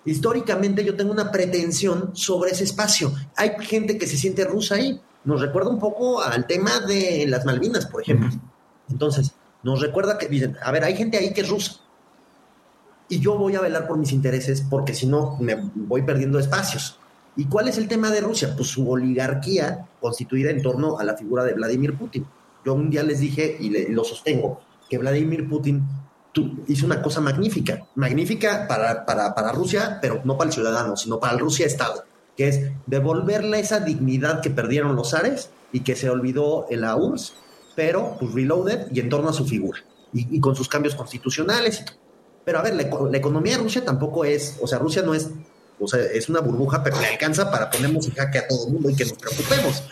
Históricamente yo tengo una pretensión sobre ese espacio. Hay gente que se siente rusa ahí. Nos recuerda un poco al tema de las Malvinas, por ejemplo. Entonces, nos recuerda que dicen, a ver, hay gente ahí que es rusa. Y yo voy a velar por mis intereses porque si no me voy perdiendo espacios. ¿Y cuál es el tema de Rusia? Pues su oligarquía constituida en torno a la figura de Vladimir Putin. Yo un día les dije y, lo sostengo, que Vladimir Putin hizo una cosa magnífica, magnífica para, para, para, Rusia, pero no para el ciudadano, sino para el Rusia Estado, que es devolverle esa dignidad que perdieron los zares y que se olvidó en la URSS pero pues reloaded y en torno a su figura y, con sus cambios constitucionales. Pero a ver, la, economía de Rusia tampoco es, o sea, Rusia no es, o sea, es una burbuja, pero le alcanza para ponernos en jaque a todo el mundo y que nos preocupemos.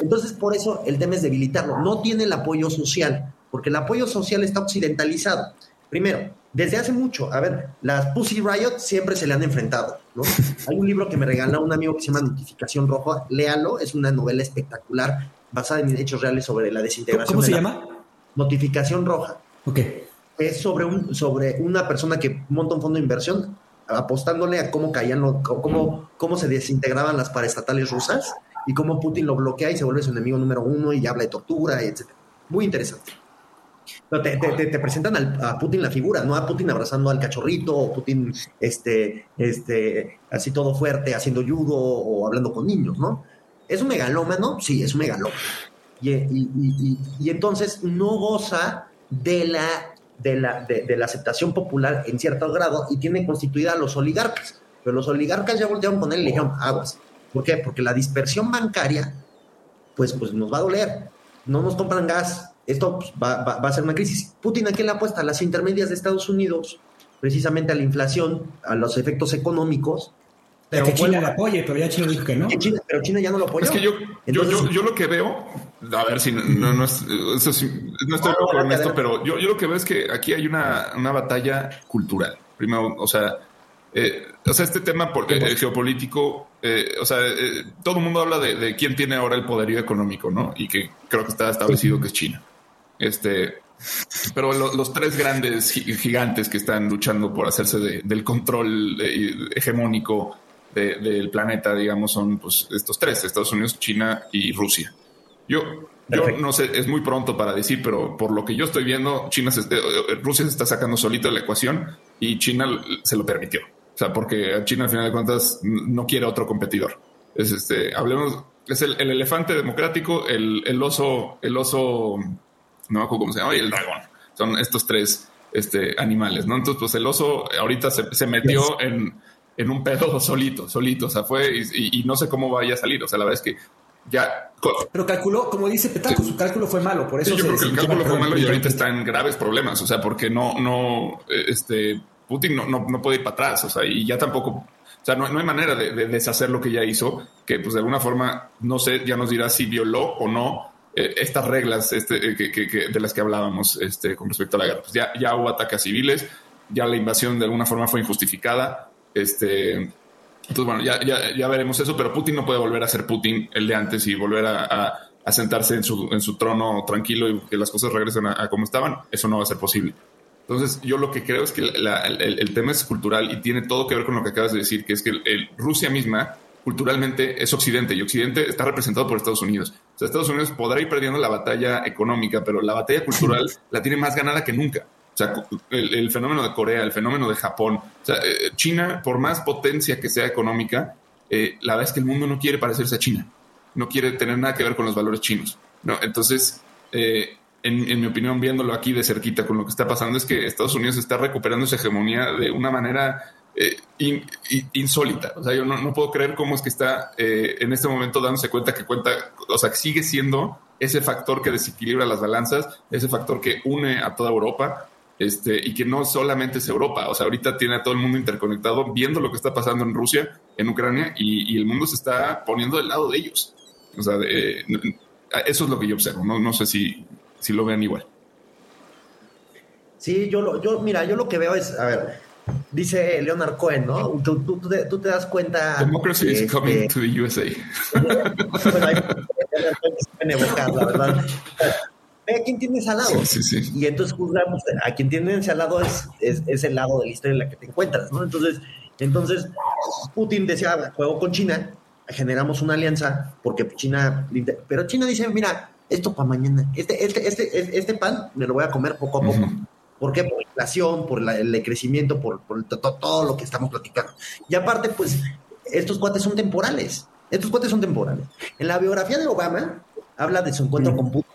Entonces, por eso el tema es debilitarlo. No tiene el apoyo social, porque el apoyo social está occidentalizado. Primero, desde hace mucho, a ver, las Pussy Riot siempre se le han enfrentado, ¿no? Hay un libro que me regaló un amigo que se llama Notificación Roja, léalo, es una novela espectacular basada en hechos reales sobre la desintegración. ¿Cómo se llama? Notificación roja. Ok. Es sobre, un, sobre una persona que monta un fondo de inversión apostándole a cómo caían, cómo, cómo se desintegraban las paraestatales rusas y cómo Putin lo bloquea y se vuelve su enemigo número uno y habla de tortura, etc. Muy interesante. te, te, presentan a Putin la figura, no a Putin abrazando al cachorrito, o Putin este, este, así todo fuerte, haciendo judo o hablando con niños, ¿no? ¿Es un megalómano? Sí, es un megalómano. Y, entonces no goza de la, de, la, de, la aceptación popular en cierto grado y tiene constituida a los oligarcas. Pero los oligarcas ya voltearon con él y le dijeron aguas. ¿Por qué? Porque la dispersión bancaria, pues, pues nos va a doler. No nos compran gas. Esto pues, va, va, a ser una crisis. Putin, ¿a quién le apuesta? A las intermedias de Estados Unidos, precisamente a la inflación, a los efectos económicos pero que China le apoye, pero ya China dijo que no. pero China ya no lo apoya. Es que yo, yo, yo, lo que veo, a ver si no, no, es, eso sí, no estoy con esto, pero yo, yo lo que veo es que aquí hay una, una batalla cultural. Primero, o sea, eh, o sea, este tema por, eh, geopolítico, eh, o sea, eh, todo el mundo habla de, de, quién tiene ahora el poderío económico, ¿no? Y que creo que está establecido que es China. Este, pero los tres grandes gigantes que están luchando por hacerse de, del control hegemónico del planeta, digamos, son pues, estos tres, Estados Unidos, China y Rusia. Yo, yo no sé, es muy pronto para decir, pero por lo que yo estoy viendo, China se, eh, Rusia se está sacando solito de la ecuación y China se lo permitió. O sea, porque China al final de cuentas no quiere otro competidor. Es este, hablemos, es el, elefante democrático, el, el, oso, el oso, no me acuerdo cómo se llama, y el dragón. Son estos tres este, animales, ¿no? Entonces, pues el oso ahorita se, se metió en en un pedo solito, solito, o sea, fue y, no sé cómo vaya a salir, o sea, la verdad es que ya... Pero calculó, como dice Petaco, su cálculo fue malo, por eso... yo creo que el cálculo fue malo y ahorita está en graves problemas, o sea, porque no, no, este, Putin no, no, puede ir para atrás, o sea, y ya tampoco, o sea, no, hay manera de, deshacer lo que ya hizo, que pues de alguna forma, no sé, ya nos dirá si violó o no eh, estas reglas este, eh, que, de las que hablábamos este, con respecto a la guerra. Pues ya, ya hubo ataques civiles, ya la invasión de alguna forma fue injustificada, este, entonces, bueno, ya, ya, ya, veremos eso, pero Putin no puede volver a ser Putin el de antes y volver a, a, sentarse en su, en su, trono tranquilo y que las cosas regresen a, como estaban. Eso no va a ser posible. Entonces, yo lo que creo es que el, el, tema es cultural y tiene todo que ver con lo que acabas de decir, que es que el, Rusia misma culturalmente es Occidente y Occidente está representado por Estados Unidos. O sea, Estados Unidos podrá ir perdiendo la batalla económica, pero la batalla cultural la tiene más ganada que nunca. O sea, el, fenómeno de Corea, el fenómeno de Japón. O sea, eh, China, por más potencia que sea económica, eh, la verdad es que el mundo no quiere parecerse a China. No quiere tener nada que ver con los valores chinos. ¿no? Entonces, eh, en, mi opinión, viéndolo aquí de cerquita con lo que está pasando, es que Estados Unidos está recuperando esa hegemonía de una manera eh, insólita. O sea, yo no, puedo creer cómo es que está en este momento dándose cuenta que cuenta, o sea, que sigue siendo ese factor que desequilibra las balanzas, ese factor que une a toda Europa. Este, y que no solamente es Europa, o sea, ahorita tiene a todo el mundo interconectado, viendo lo que está pasando en Rusia, en Ucrania, y, el mundo se está poniendo del lado de ellos. O sea, eso es lo que yo observo, no, no sé si, si lo vean igual. Sí, yo, yo, mira, yo lo que veo es, a ver, dice Leonard Cohen, ¿no? Tú, tú, tú, te, das cuenta. Democracy is este, coming to the USA. bueno, hay que la verdad. Ve a quién tienes al lado. Sí, sí, sí. Y entonces juzgamos a quien tienes al lado es, es, es, el lado de la historia en la que te encuentras, ¿no? Entonces, entonces Putin decía, juego con China, generamos una alianza, porque China, pero China dice, mira, esto para mañana, este, este, este, este pan me lo voy a comer poco a poco. ¿Por qué? Por la inflación, por el crecimiento, por, todo, lo que estamos platicando. Y aparte, pues, estos cuates son temporales. Estos cuates son temporales. En la biografía de Obama habla de su encuentro con Putin.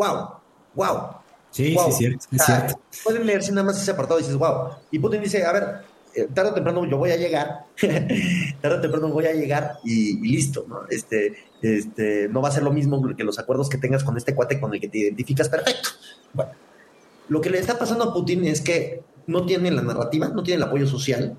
¡Wow! ¡Wow! Sí, sí, es cierto, Pueden leerse nada más ese apartado y dices, wow. Y Putin dice, a ver, eh, tarde o temprano yo voy a llegar, tarde o temprano voy a llegar y, listo, ¿no? Este, este, no va a ser lo mismo que los acuerdos que tengas con este cuate con el que te identificas perfecto. Bueno, lo que le está pasando a Putin es que no tiene la narrativa, no tiene el apoyo social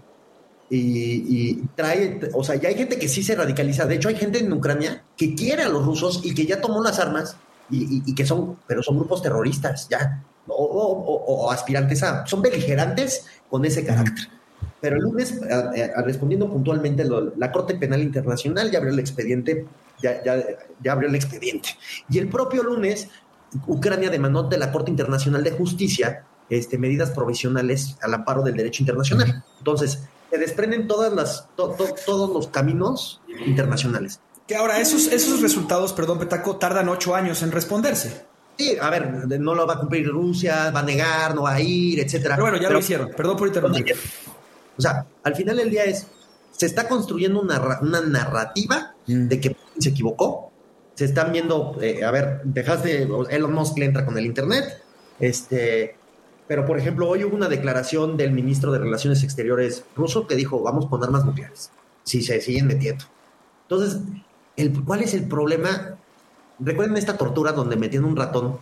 y, trae, o sea, ya hay gente que sí se radicaliza. De hecho, hay gente en Ucrania que quiere a los rusos y que ya tomó las armas y, que son, pero son grupos terroristas ya, o, aspirantes a, son beligerantes con ese carácter. Pero el lunes, respondiendo puntualmente, la Corte Penal Internacional ya abrió el expediente, ya, ya, ya abrió el expediente. Y el propio lunes Ucrania demandó de la Corte Internacional de Justicia este, medidas provisionales al amparo del derecho internacional. Entonces, se desprenden todas las, todos los caminos internacionales. Que ahora, esos, esos resultados, perdón, Petaco, tardan ocho años en responderse. Sí, a ver, no lo va a cumplir Rusia, va a negar, no va a ir, etcétera. Pero bueno, ya lo hicieron. Perdón por interrumpir. O sea, al final del día es, se está construyendo una, una narrativa mm. de que se equivocó, se están viendo, eh, a ver, dejaste, Elon Musk le entra con el Internet, este, pero por ejemplo, hoy hubo una declaración del ministro de Relaciones Exteriores ruso que dijo, vamos con armas nucleares, si se siguen metiendo. Entonces, el, ¿cuál es el problema? Recuerden esta tortura donde metían un ratón.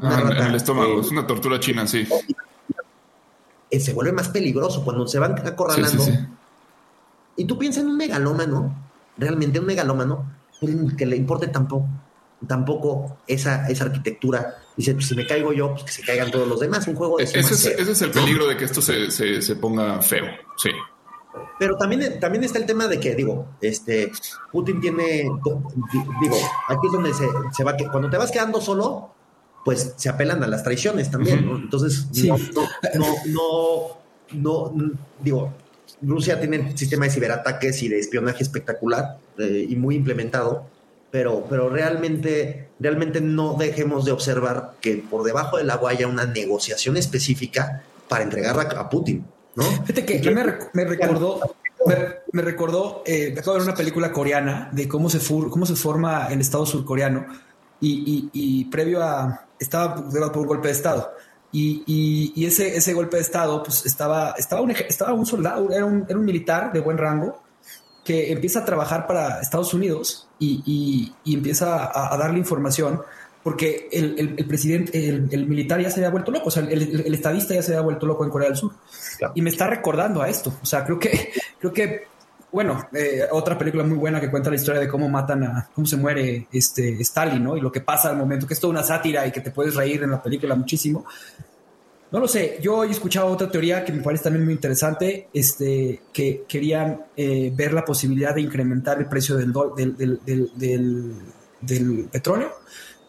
Ah, en el estómago, es una tortura china, sí. Eh, se vuelve más peligroso cuando se van acorralando. y tú piensas en un megalómano, realmente un megalómano, que le importe tampoco, tampoco esa, esa arquitectura. Dice, pues, si me caigo yo, pues que se caigan todos los demás. Un juego de ese, es, ese es el peligro de que esto se, se, ponga feo, sí. Pero también, también está el tema de que, digo, este, Putin tiene, digo, aquí es donde se, se va, cuando te vas quedando solo, pues se apelan a las traiciones también, Entonces, no, no, no, no, digo, Rusia tiene un sistema de ciberataques y de espionaje espectacular eh, y muy implementado, pero, pero realmente, realmente no dejemos de observar que por debajo del agua haya una negociación específica para entregar a, Putin. ¿No? Fíjate que, me, me, recordó, me, recordó, eh, acabo de ver una película coreana de cómo se, cómo se forma el Estado surcoreano y, y, y previo a, estaba por un golpe de Estado y, ese, ese golpe de Estado, pues estaba, estaba, un, estaba un soldado, era un, era un militar de buen rango que empieza a trabajar para Estados Unidos y, empieza a, darle información porque el, presidente, el, militar ya se había vuelto loco, o sea, el, estadista ya se había vuelto loco en Corea del Sur. Y me está recordando a esto. O sea, creo que, creo que, bueno, eh, otra película muy buena que cuenta la historia de cómo matan a, cómo se muere este Stalin, ¿no? Y lo que pasa al momento, que es toda una sátira y que te puedes reír en la película muchísimo. No lo sé, yo he escuchado otra teoría que me parece también muy interesante, este, que querían eh, ver la posibilidad de incrementar el precio del, del, del, del petróleo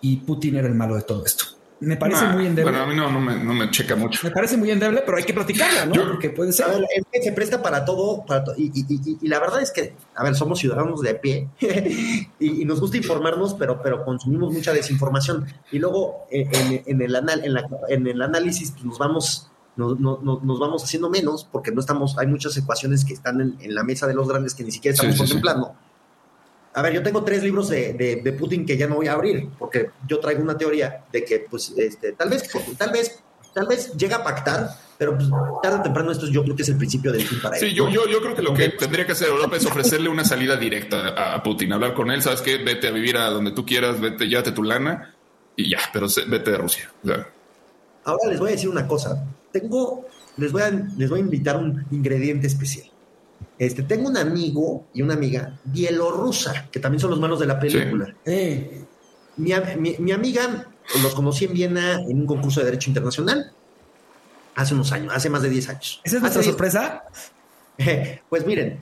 y Putin era el malo de todo esto. Me parece muy endeble. Bueno, a mí no, no, me, no, me, checa mucho. Me parece muy endeble, pero hay que platicarla, ¿no? Porque puede ser. A ver, es que se presta para todo. Para y, y, y, la verdad es que, a ver, somos ciudadanos de a pie y, nos gusta informarnos, pero, pero consumimos mucha desinformación. Y luego en, en, el, anal, en, la, en el análisis pues, nos vamos. Nos, nos, vamos haciendo menos porque no estamos, hay muchas ecuaciones que están en, la mesa de los grandes que ni siquiera estamos contemplando. A ver, yo tengo tres libros de, Putin que ya no voy a abrir, porque yo traigo una teoría de que, pues, este, tal vez, tal vez, tal vez llega a pactar, pero pues, tarde o temprano esto yo creo que es el principio del fin para él. Sí, yo, yo, yo creo que lo que tendría que hacer Europa es ofrecerle una salida directa a Putin, hablar con él, sabes qué, vete a vivir a donde tú quieras, vete, llévate tu lana y ya, pero vete de Rusia. Ahora les voy a decir una cosa. Tengo, les voy a, les voy a invitar un ingrediente especial. Este, tengo un amigo y una amiga bielorrusa, que también son los malos de la película. Mi, mi, amiga los conocí en Viena en un concurso de Derecho Internacional hace unos años, hace más de 10 años. ¿Esa es nuestra sorpresa? Pues miren,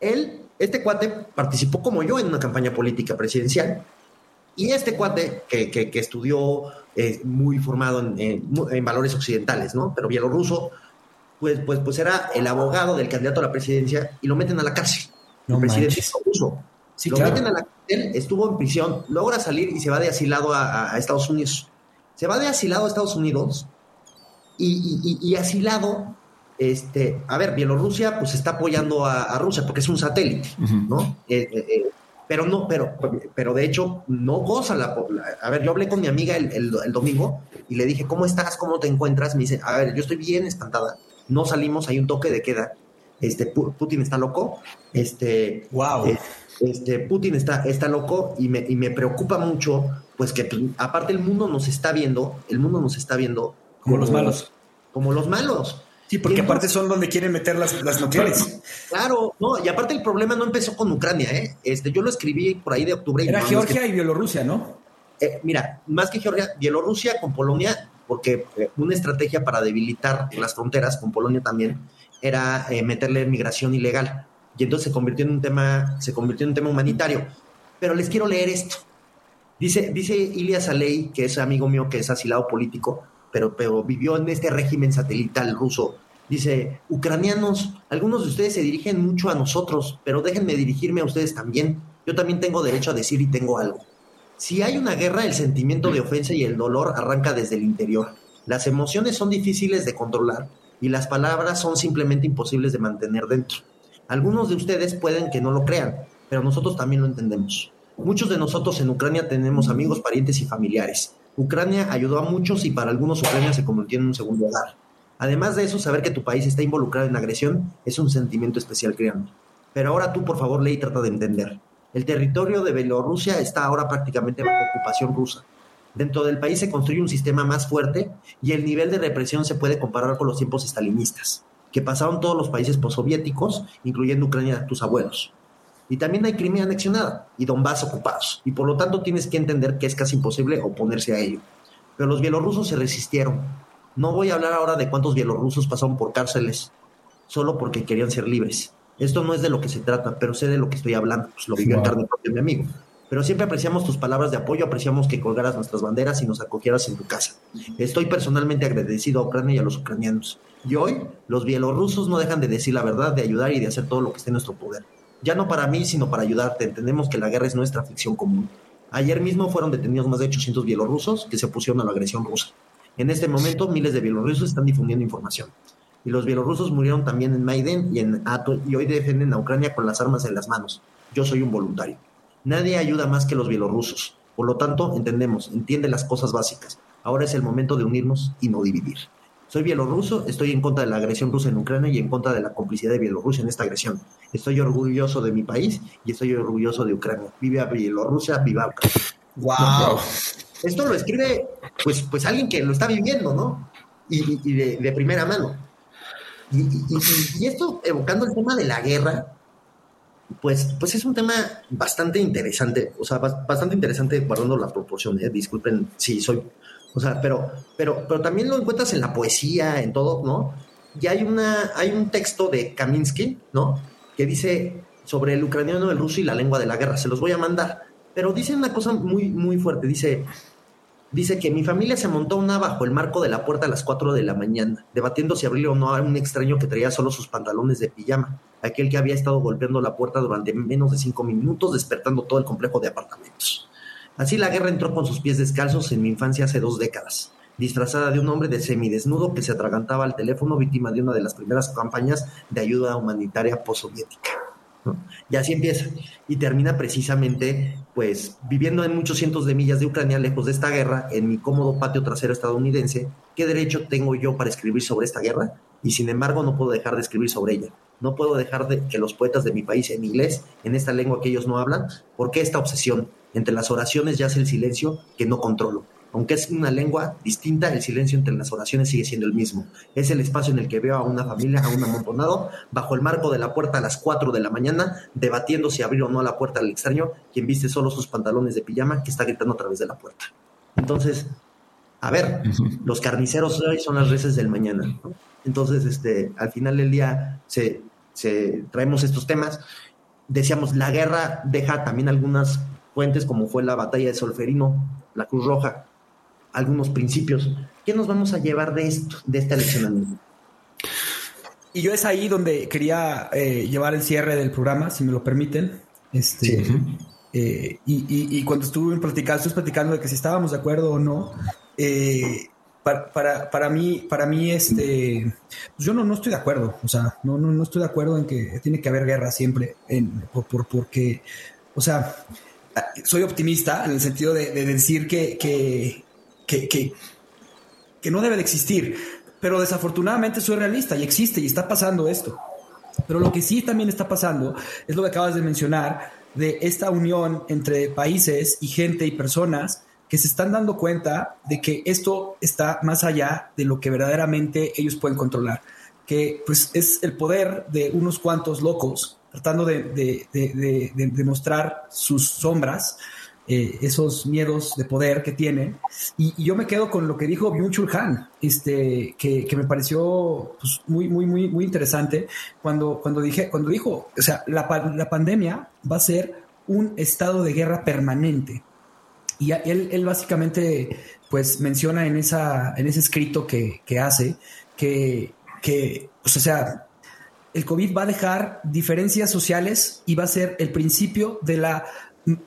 él, este cuate participó como yo en una campaña política presidencial y este cuate que, que, estudió eh, muy formado en, en, valores occidentales, ¿no? Pero bielorruso, pues, pues, pues era el abogado del candidato a la presidencia y lo meten a la cárcel. No el presidente ruso. lo meten a la cárcel, estuvo en prisión, logra salir y se va de asilado a, a Estados Unidos. Se va de asilado a Estados Unidos y, asilado, este, a ver, Bielorrusia pues está apoyando a, Rusia porque es un satélite, ¿no? Eh, eh, eh, pero no, pero, pero de hecho no goza la, A ver, yo hablé con mi amiga el, domingo y le dije, ¿cómo estás? ¿Cómo te encuentras? Me dice, a ver, yo estoy bien espantada. No salimos, hay un toque de queda. Este, Putin está loco. Este, wow. este, Putin está, está loco y me, y me preocupa mucho, pues que pues, aparte el mundo nos está viendo, el mundo nos está viendo como, los malos. Como los malos. Sí, porque aparte son donde quieren meter las, las nucleares. Claro, no, y aparte el problema no empezó con Ucrania, ¿eh? Este, yo lo escribí por ahí de octubre. Era Georgia y Bielorrusia, ¿no? Eh, mira, más que Georgia, Bielorrusia con Polonia, porque eh, una estrategia para debilitar las fronteras con Polonia también era eh, meterle migración ilegal. Y entonces se convirtió en un tema, se convirtió en un tema humanitario. Pero les quiero leer esto. Dice, dice Ilya Salei, que es amigo mío, que es asilado político, pero, pero vivió en este régimen satelital ruso. Dice, ucranianos, algunos de ustedes se dirigen mucho a nosotros, pero déjenme dirigirme a ustedes también. Yo también tengo derecho a decir y tengo algo. Si hay una guerra, el sentimiento de ofensa y el dolor arranca desde el interior. Las emociones son difíciles de controlar y las palabras son simplemente imposibles de mantener dentro. Algunos de ustedes pueden que no lo crean, pero nosotros también lo entendemos. Muchos de nosotros en Ucrania tenemos amigos, parientes y familiares. Ucrania ayudó a muchos y para algunos Ucrania se convirtió en un segundo hogar. Además de eso, saber que tu país está involucrado en agresión es un sentimiento especial, créanme. Pero ahora tú, por favor, lee y trata de entender. El territorio de Bielorrusia está ahora prácticamente bajo ocupación rusa. Dentro del país se construye un sistema más fuerte y el nivel de represión se puede comparar con los tiempos estalinistas, que pasaron todos los países postsoviéticos, incluyendo Ucrania, tus abuelos. Y también hay Crimea anexionada y Donbass ocupados. Y por lo tanto tienes que entender que es casi imposible oponerse a ello. Pero los bielorrusos se resistieron. No voy a hablar ahora de cuántos bielorrusos pasaron por cárceles solo porque querían ser libres. Esto no es de lo que se trata, pero sé de lo que estoy hablando. Pues lo vivió en carne propia mi amigo. Pero siempre apreciamos tus palabras de apoyo, apreciamos que colgaras nuestras banderas y nos acogieras en tu casa. Estoy personalmente agradecido a Ucrania y a los ucranianos. Y hoy los bielorrusos no dejan de decir la verdad, de ayudar y de hacer todo lo que esté en nuestro poder ya no para mí, sino para ayudarte. Entendemos que la guerra es nuestra ficción común. Ayer mismo fueron detenidos más de 800 bielorrusos que se opusieron a la agresión rusa. En este momento, miles de bielorrusos están difundiendo información. Y los bielorrusos murieron también en Maiden y en Ato y hoy defienden a Ucrania con las armas en las manos. Yo soy un voluntario. Nadie ayuda más que los bielorrusos. Por lo tanto, entendemos, entiende las cosas básicas. Ahora es el momento de unirnos y no dividir. Soy bielorruso, estoy en contra de la agresión rusa en Ucrania y en contra de la complicidad de Bielorrusia en esta agresión. Estoy orgulloso de mi país y estoy orgulloso de Ucrania. Viva Bielorrusia, viva Ucrania. Wow. Esto lo escribe pues, pues alguien que lo está viviendo, ¿no? Y, de, primera mano. Y, esto evocando el tema de la guerra, pues, pues es un tema bastante interesante, o sea, bastante interesante guardando la proporción, ¿eh? disculpen si soy o sea, pero, pero, pero también lo encuentras en la poesía, en todo, ¿no? Y hay, una, hay un texto de Kaminsky, ¿no? Que dice sobre el ucraniano, el ruso y la lengua de la guerra. Se los voy a mandar. Pero dice una cosa muy, muy fuerte. Dice, dice que mi familia se montó una bajo el marco de la puerta a las 4 de la mañana, debatiendo si abrir o no a un extraño que traía solo sus pantalones de pijama, aquel que había estado golpeando la puerta durante menos de cinco minutos, despertando todo el complejo de apartamentos. Así la guerra entró con sus pies descalzos en mi infancia hace dos décadas, disfrazada de un hombre de semidesnudo que se atragantaba al teléfono víctima de una de las primeras campañas de ayuda humanitaria postsoviética. Y así empieza. Y termina precisamente pues viviendo en muchos cientos de millas de Ucrania, lejos de esta guerra, en mi cómodo patio trasero estadounidense, ¿qué derecho tengo yo para escribir sobre esta guerra? Y sin embargo no puedo dejar de escribir sobre ella. No puedo dejar de que los poetas de mi país en inglés, en esta lengua que ellos no hablan, ¿por qué esta obsesión? Entre las oraciones yace el silencio que no controlo. Aunque es una lengua distinta, el silencio entre las oraciones sigue siendo el mismo. Es el espacio en el que veo a una familia, a un amontonado, bajo el marco de la puerta a las 4 de la mañana, debatiendo si abrir o no la puerta al extraño, quien viste solo sus pantalones de pijama, que está gritando a través de la puerta. Entonces, a ver, los carniceros hoy son las reces del mañana. Entonces, este, al final del día, se, se, traemos estos temas. Decíamos, la guerra deja también algunas fuentes, como fue la batalla de Solferino, la Cruz Roja, algunos principios. ¿Qué nos vamos a llevar de esto, de esta elección? Y yo es ahí donde quería eh, llevar el cierre del programa, si me lo permiten. Este, eh, y, cuando estuve platicando, estuve platicando de que si estábamos de acuerdo o no. Eh, para, para, mí, para mí, este, pues yo no, no estoy de acuerdo. O sea, no, no, no estoy de acuerdo en que tiene que haber guerra siempre, en, por, por, porque, o sea, soy optimista en el sentido de, decir que, que, que, que, no debe de existir, pero desafortunadamente soy realista y existe y está pasando esto. Pero lo que sí también está pasando es lo que acabas de mencionar de esta unión entre países y gente y personas que se están dando cuenta de que esto está más allá de lo que verdaderamente ellos pueden controlar, que pues es el poder de unos cuantos locos tratando de, de, de, mostrar sus sombras, eh, esos miedos de poder que tienen. Y, yo me quedo con lo que dijo Byung-Chul Han, este, que, que, me pareció pues, muy, muy, muy, muy interesante cuando, cuando, dije, cuando dijo, o sea, la, la pandemia va a ser un estado de guerra permanente. Y él, él básicamente pues menciona en, esa, en ese escrito que, que hace que, que pues, o sea, el COVID va a dejar diferencias sociales y va a ser el principio de la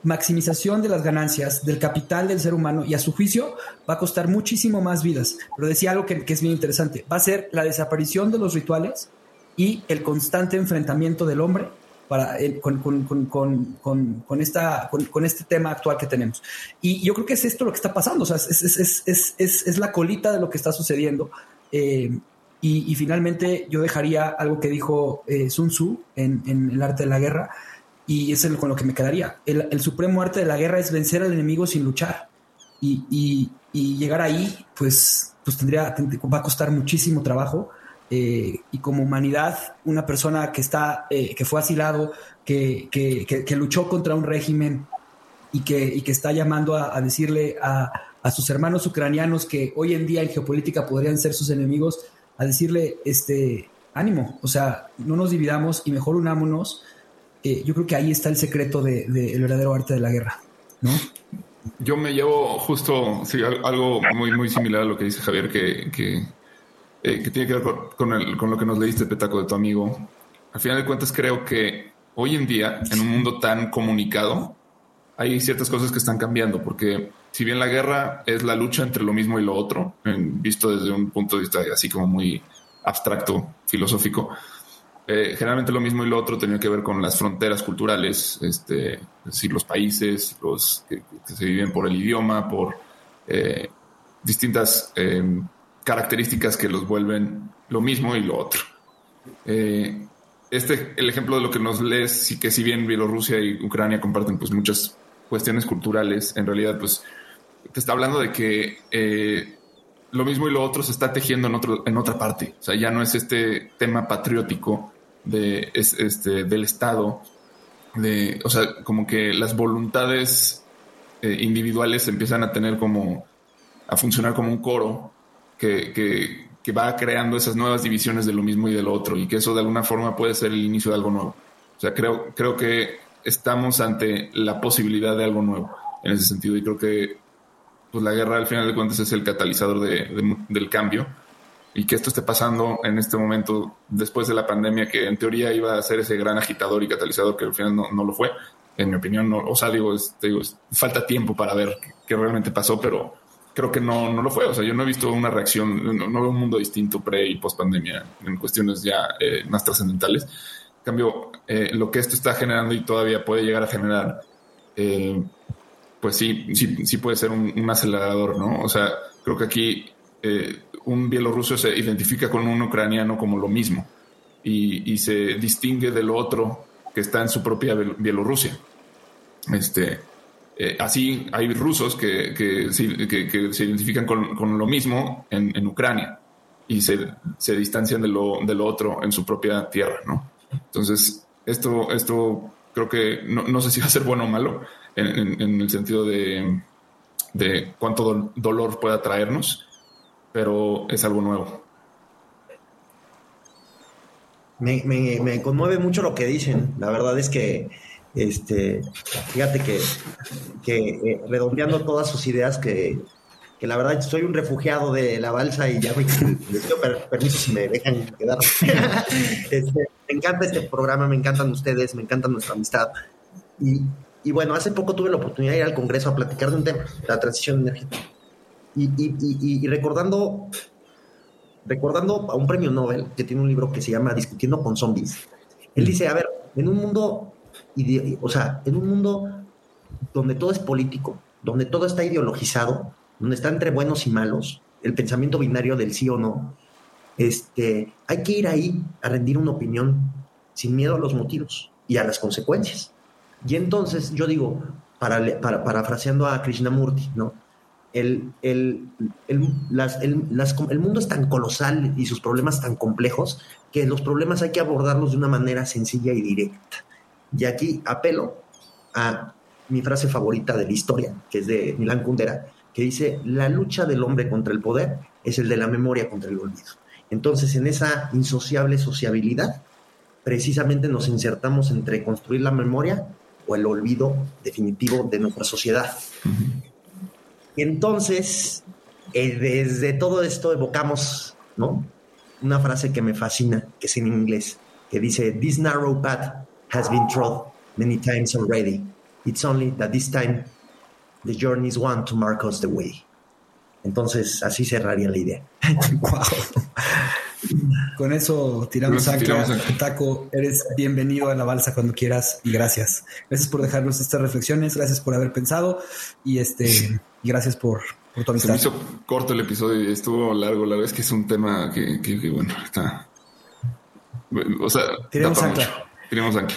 maximización de las ganancias del capital del ser humano y a su juicio va a costar muchísimo más vidas. Pero decía algo que, es bien interesante, va a ser la desaparición de los rituales y el constante enfrentamiento del hombre para, con, con, esta, con, este tema actual que tenemos. Y yo creo que es esto lo que está pasando, o sea, es, es, es la colita de lo que está sucediendo. Eh, y, finalmente yo dejaría algo que dijo eh, Sun Tzu en, El arte de la guerra, y es el, con lo que me quedaría. El, supremo arte de la guerra es vencer al enemigo sin luchar. Y, llegar ahí, pues, pues tendría, va a costar muchísimo trabajo. Eh, y como humanidad, una persona que está, eh, que fue asilado, que, que, luchó contra un régimen y que, y que está llamando a, a decirle a, a, sus hermanos ucranianos que hoy en día en geopolítica podrían ser sus enemigos, a decirle, este, ánimo, o sea, no nos dividamos y mejor unámonos. Eh, yo creo que ahí está el secreto del de, verdadero arte de la guerra, ¿no? Yo me llevo justo algo muy, muy similar a lo que dice Javier, que, que, eh, tiene que ver con, el, con lo que nos leíste, Petaco, de tu amigo. Al final de cuentas, creo que hoy en día, en un mundo tan comunicado, hay ciertas cosas que están cambiando, porque si bien la guerra es la lucha entre lo mismo y lo otro, visto desde un punto de vista así como muy abstracto, filosófico, eh, generalmente lo mismo y lo otro tenía que ver con las fronteras culturales, este, es decir, los países, los que, se viven por el idioma, por eh, distintas eh, características que los vuelven lo mismo y lo otro. este, el ejemplo de lo que nos lees, sí que si bien Bielorrusia y Ucrania comparten pues muchas cuestiones culturales, en realidad pues te está hablando de que eh, lo mismo y lo otro se está tejiendo en, otro, en otra parte. O sea, ya no es este tema patriótico de, este, del Estado, de, o sea, como que las voluntades eh, individuales empiezan a tener como, a funcionar como un coro que, que, va creando esas nuevas divisiones de lo mismo y de lo otro, y que eso de alguna forma puede ser el inicio de algo nuevo. O sea, creo, creo que estamos ante la posibilidad de algo nuevo en ese sentido, y creo que pues la guerra al final de cuentas es el catalizador del cambio y que esto esté pasando en este momento después de la pandemia que en teoría iba a ser ese gran agitador y catalizador que al final no, lo fue, en mi opinión, no, o sea, digo, digo falta tiempo para ver qué realmente pasó, pero creo que no, no lo fue, o sea, yo no he visto una reacción, no, veo un mundo distinto pre y post pandemia en cuestiones ya eh, más trascendentales. En cambio, eh, lo que esto está generando y todavía puede llegar a generar eh, pues sí, sí, sí puede ser un, acelerador, ¿no? O sea, creo que aquí eh, un bielorruso se identifica con un ucraniano como lo mismo y, se distingue del otro que está en su propia Bielorrusia. Este, eh, así hay rusos que, que, se identifican con, lo mismo en, Ucrania y se, se, distancian de lo, de otro en su propia tierra, ¿no? Entonces, esto, esto creo que no, sé si va a ser bueno o malo en, el sentido de, de cuánto dolor pueda traernos, pero es algo nuevo. Me, conmueve mucho lo que dicen. La verdad es que, este, fíjate que, que eh, redondeando todas sus ideas, que, la verdad soy un refugiado de la balsa y ya me, pido permiso si me dejan quedar. Este, me encanta este programa, me encantan ustedes, me encanta nuestra amistad. Y, y, bueno, hace poco tuve la oportunidad de ir al Congreso a platicar de un tema, la transición energética. Y, recordando recordando a un premio Nobel que tiene un libro que se llama Discutiendo con zombies. Él dice, a ver, en un mundo, o sea, en un mundo donde todo es político, donde todo está ideologizado, donde está entre buenos y malos, el pensamiento binario del sí o no, este, hay que ir ahí a rendir una opinión sin miedo a los motivos y a las consecuencias. Y entonces yo digo, para, para, parafraseando a Krishnamurti, ¿no? El, el, el, mundo es tan colosal y sus problemas tan complejos que los problemas hay que abordarlos de una manera sencilla y directa. Y aquí apelo a mi frase favorita de la historia, que es de Milán Kundera, que dice, la lucha del hombre contra el poder es el de la memoria contra el olvido. Entonces, en esa insociable sociabilidad, precisamente nos insertamos entre construir la memoria o el olvido definitivo de nuestra sociedad. Entonces, eh, desde todo esto evocamos, ¿no? Una frase que me fascina, que es en inglés, que dice, This narrow path has been trod many times already. It's only that this time the journey is one to mark us the way. Entonces, así cerraría la idea. wow. Con eso tiramos ancla. Taco, eres bienvenido a la balsa cuando quieras y gracias. Gracias por dejarnos estas reflexiones, gracias por haber pensado y este gracias por, por tu amistad. Se me hizo corto el episodio y estuvo largo. La verdad es que es un tema que, que, bueno, está. O sea, tiramos ancla. Tiramos ancla.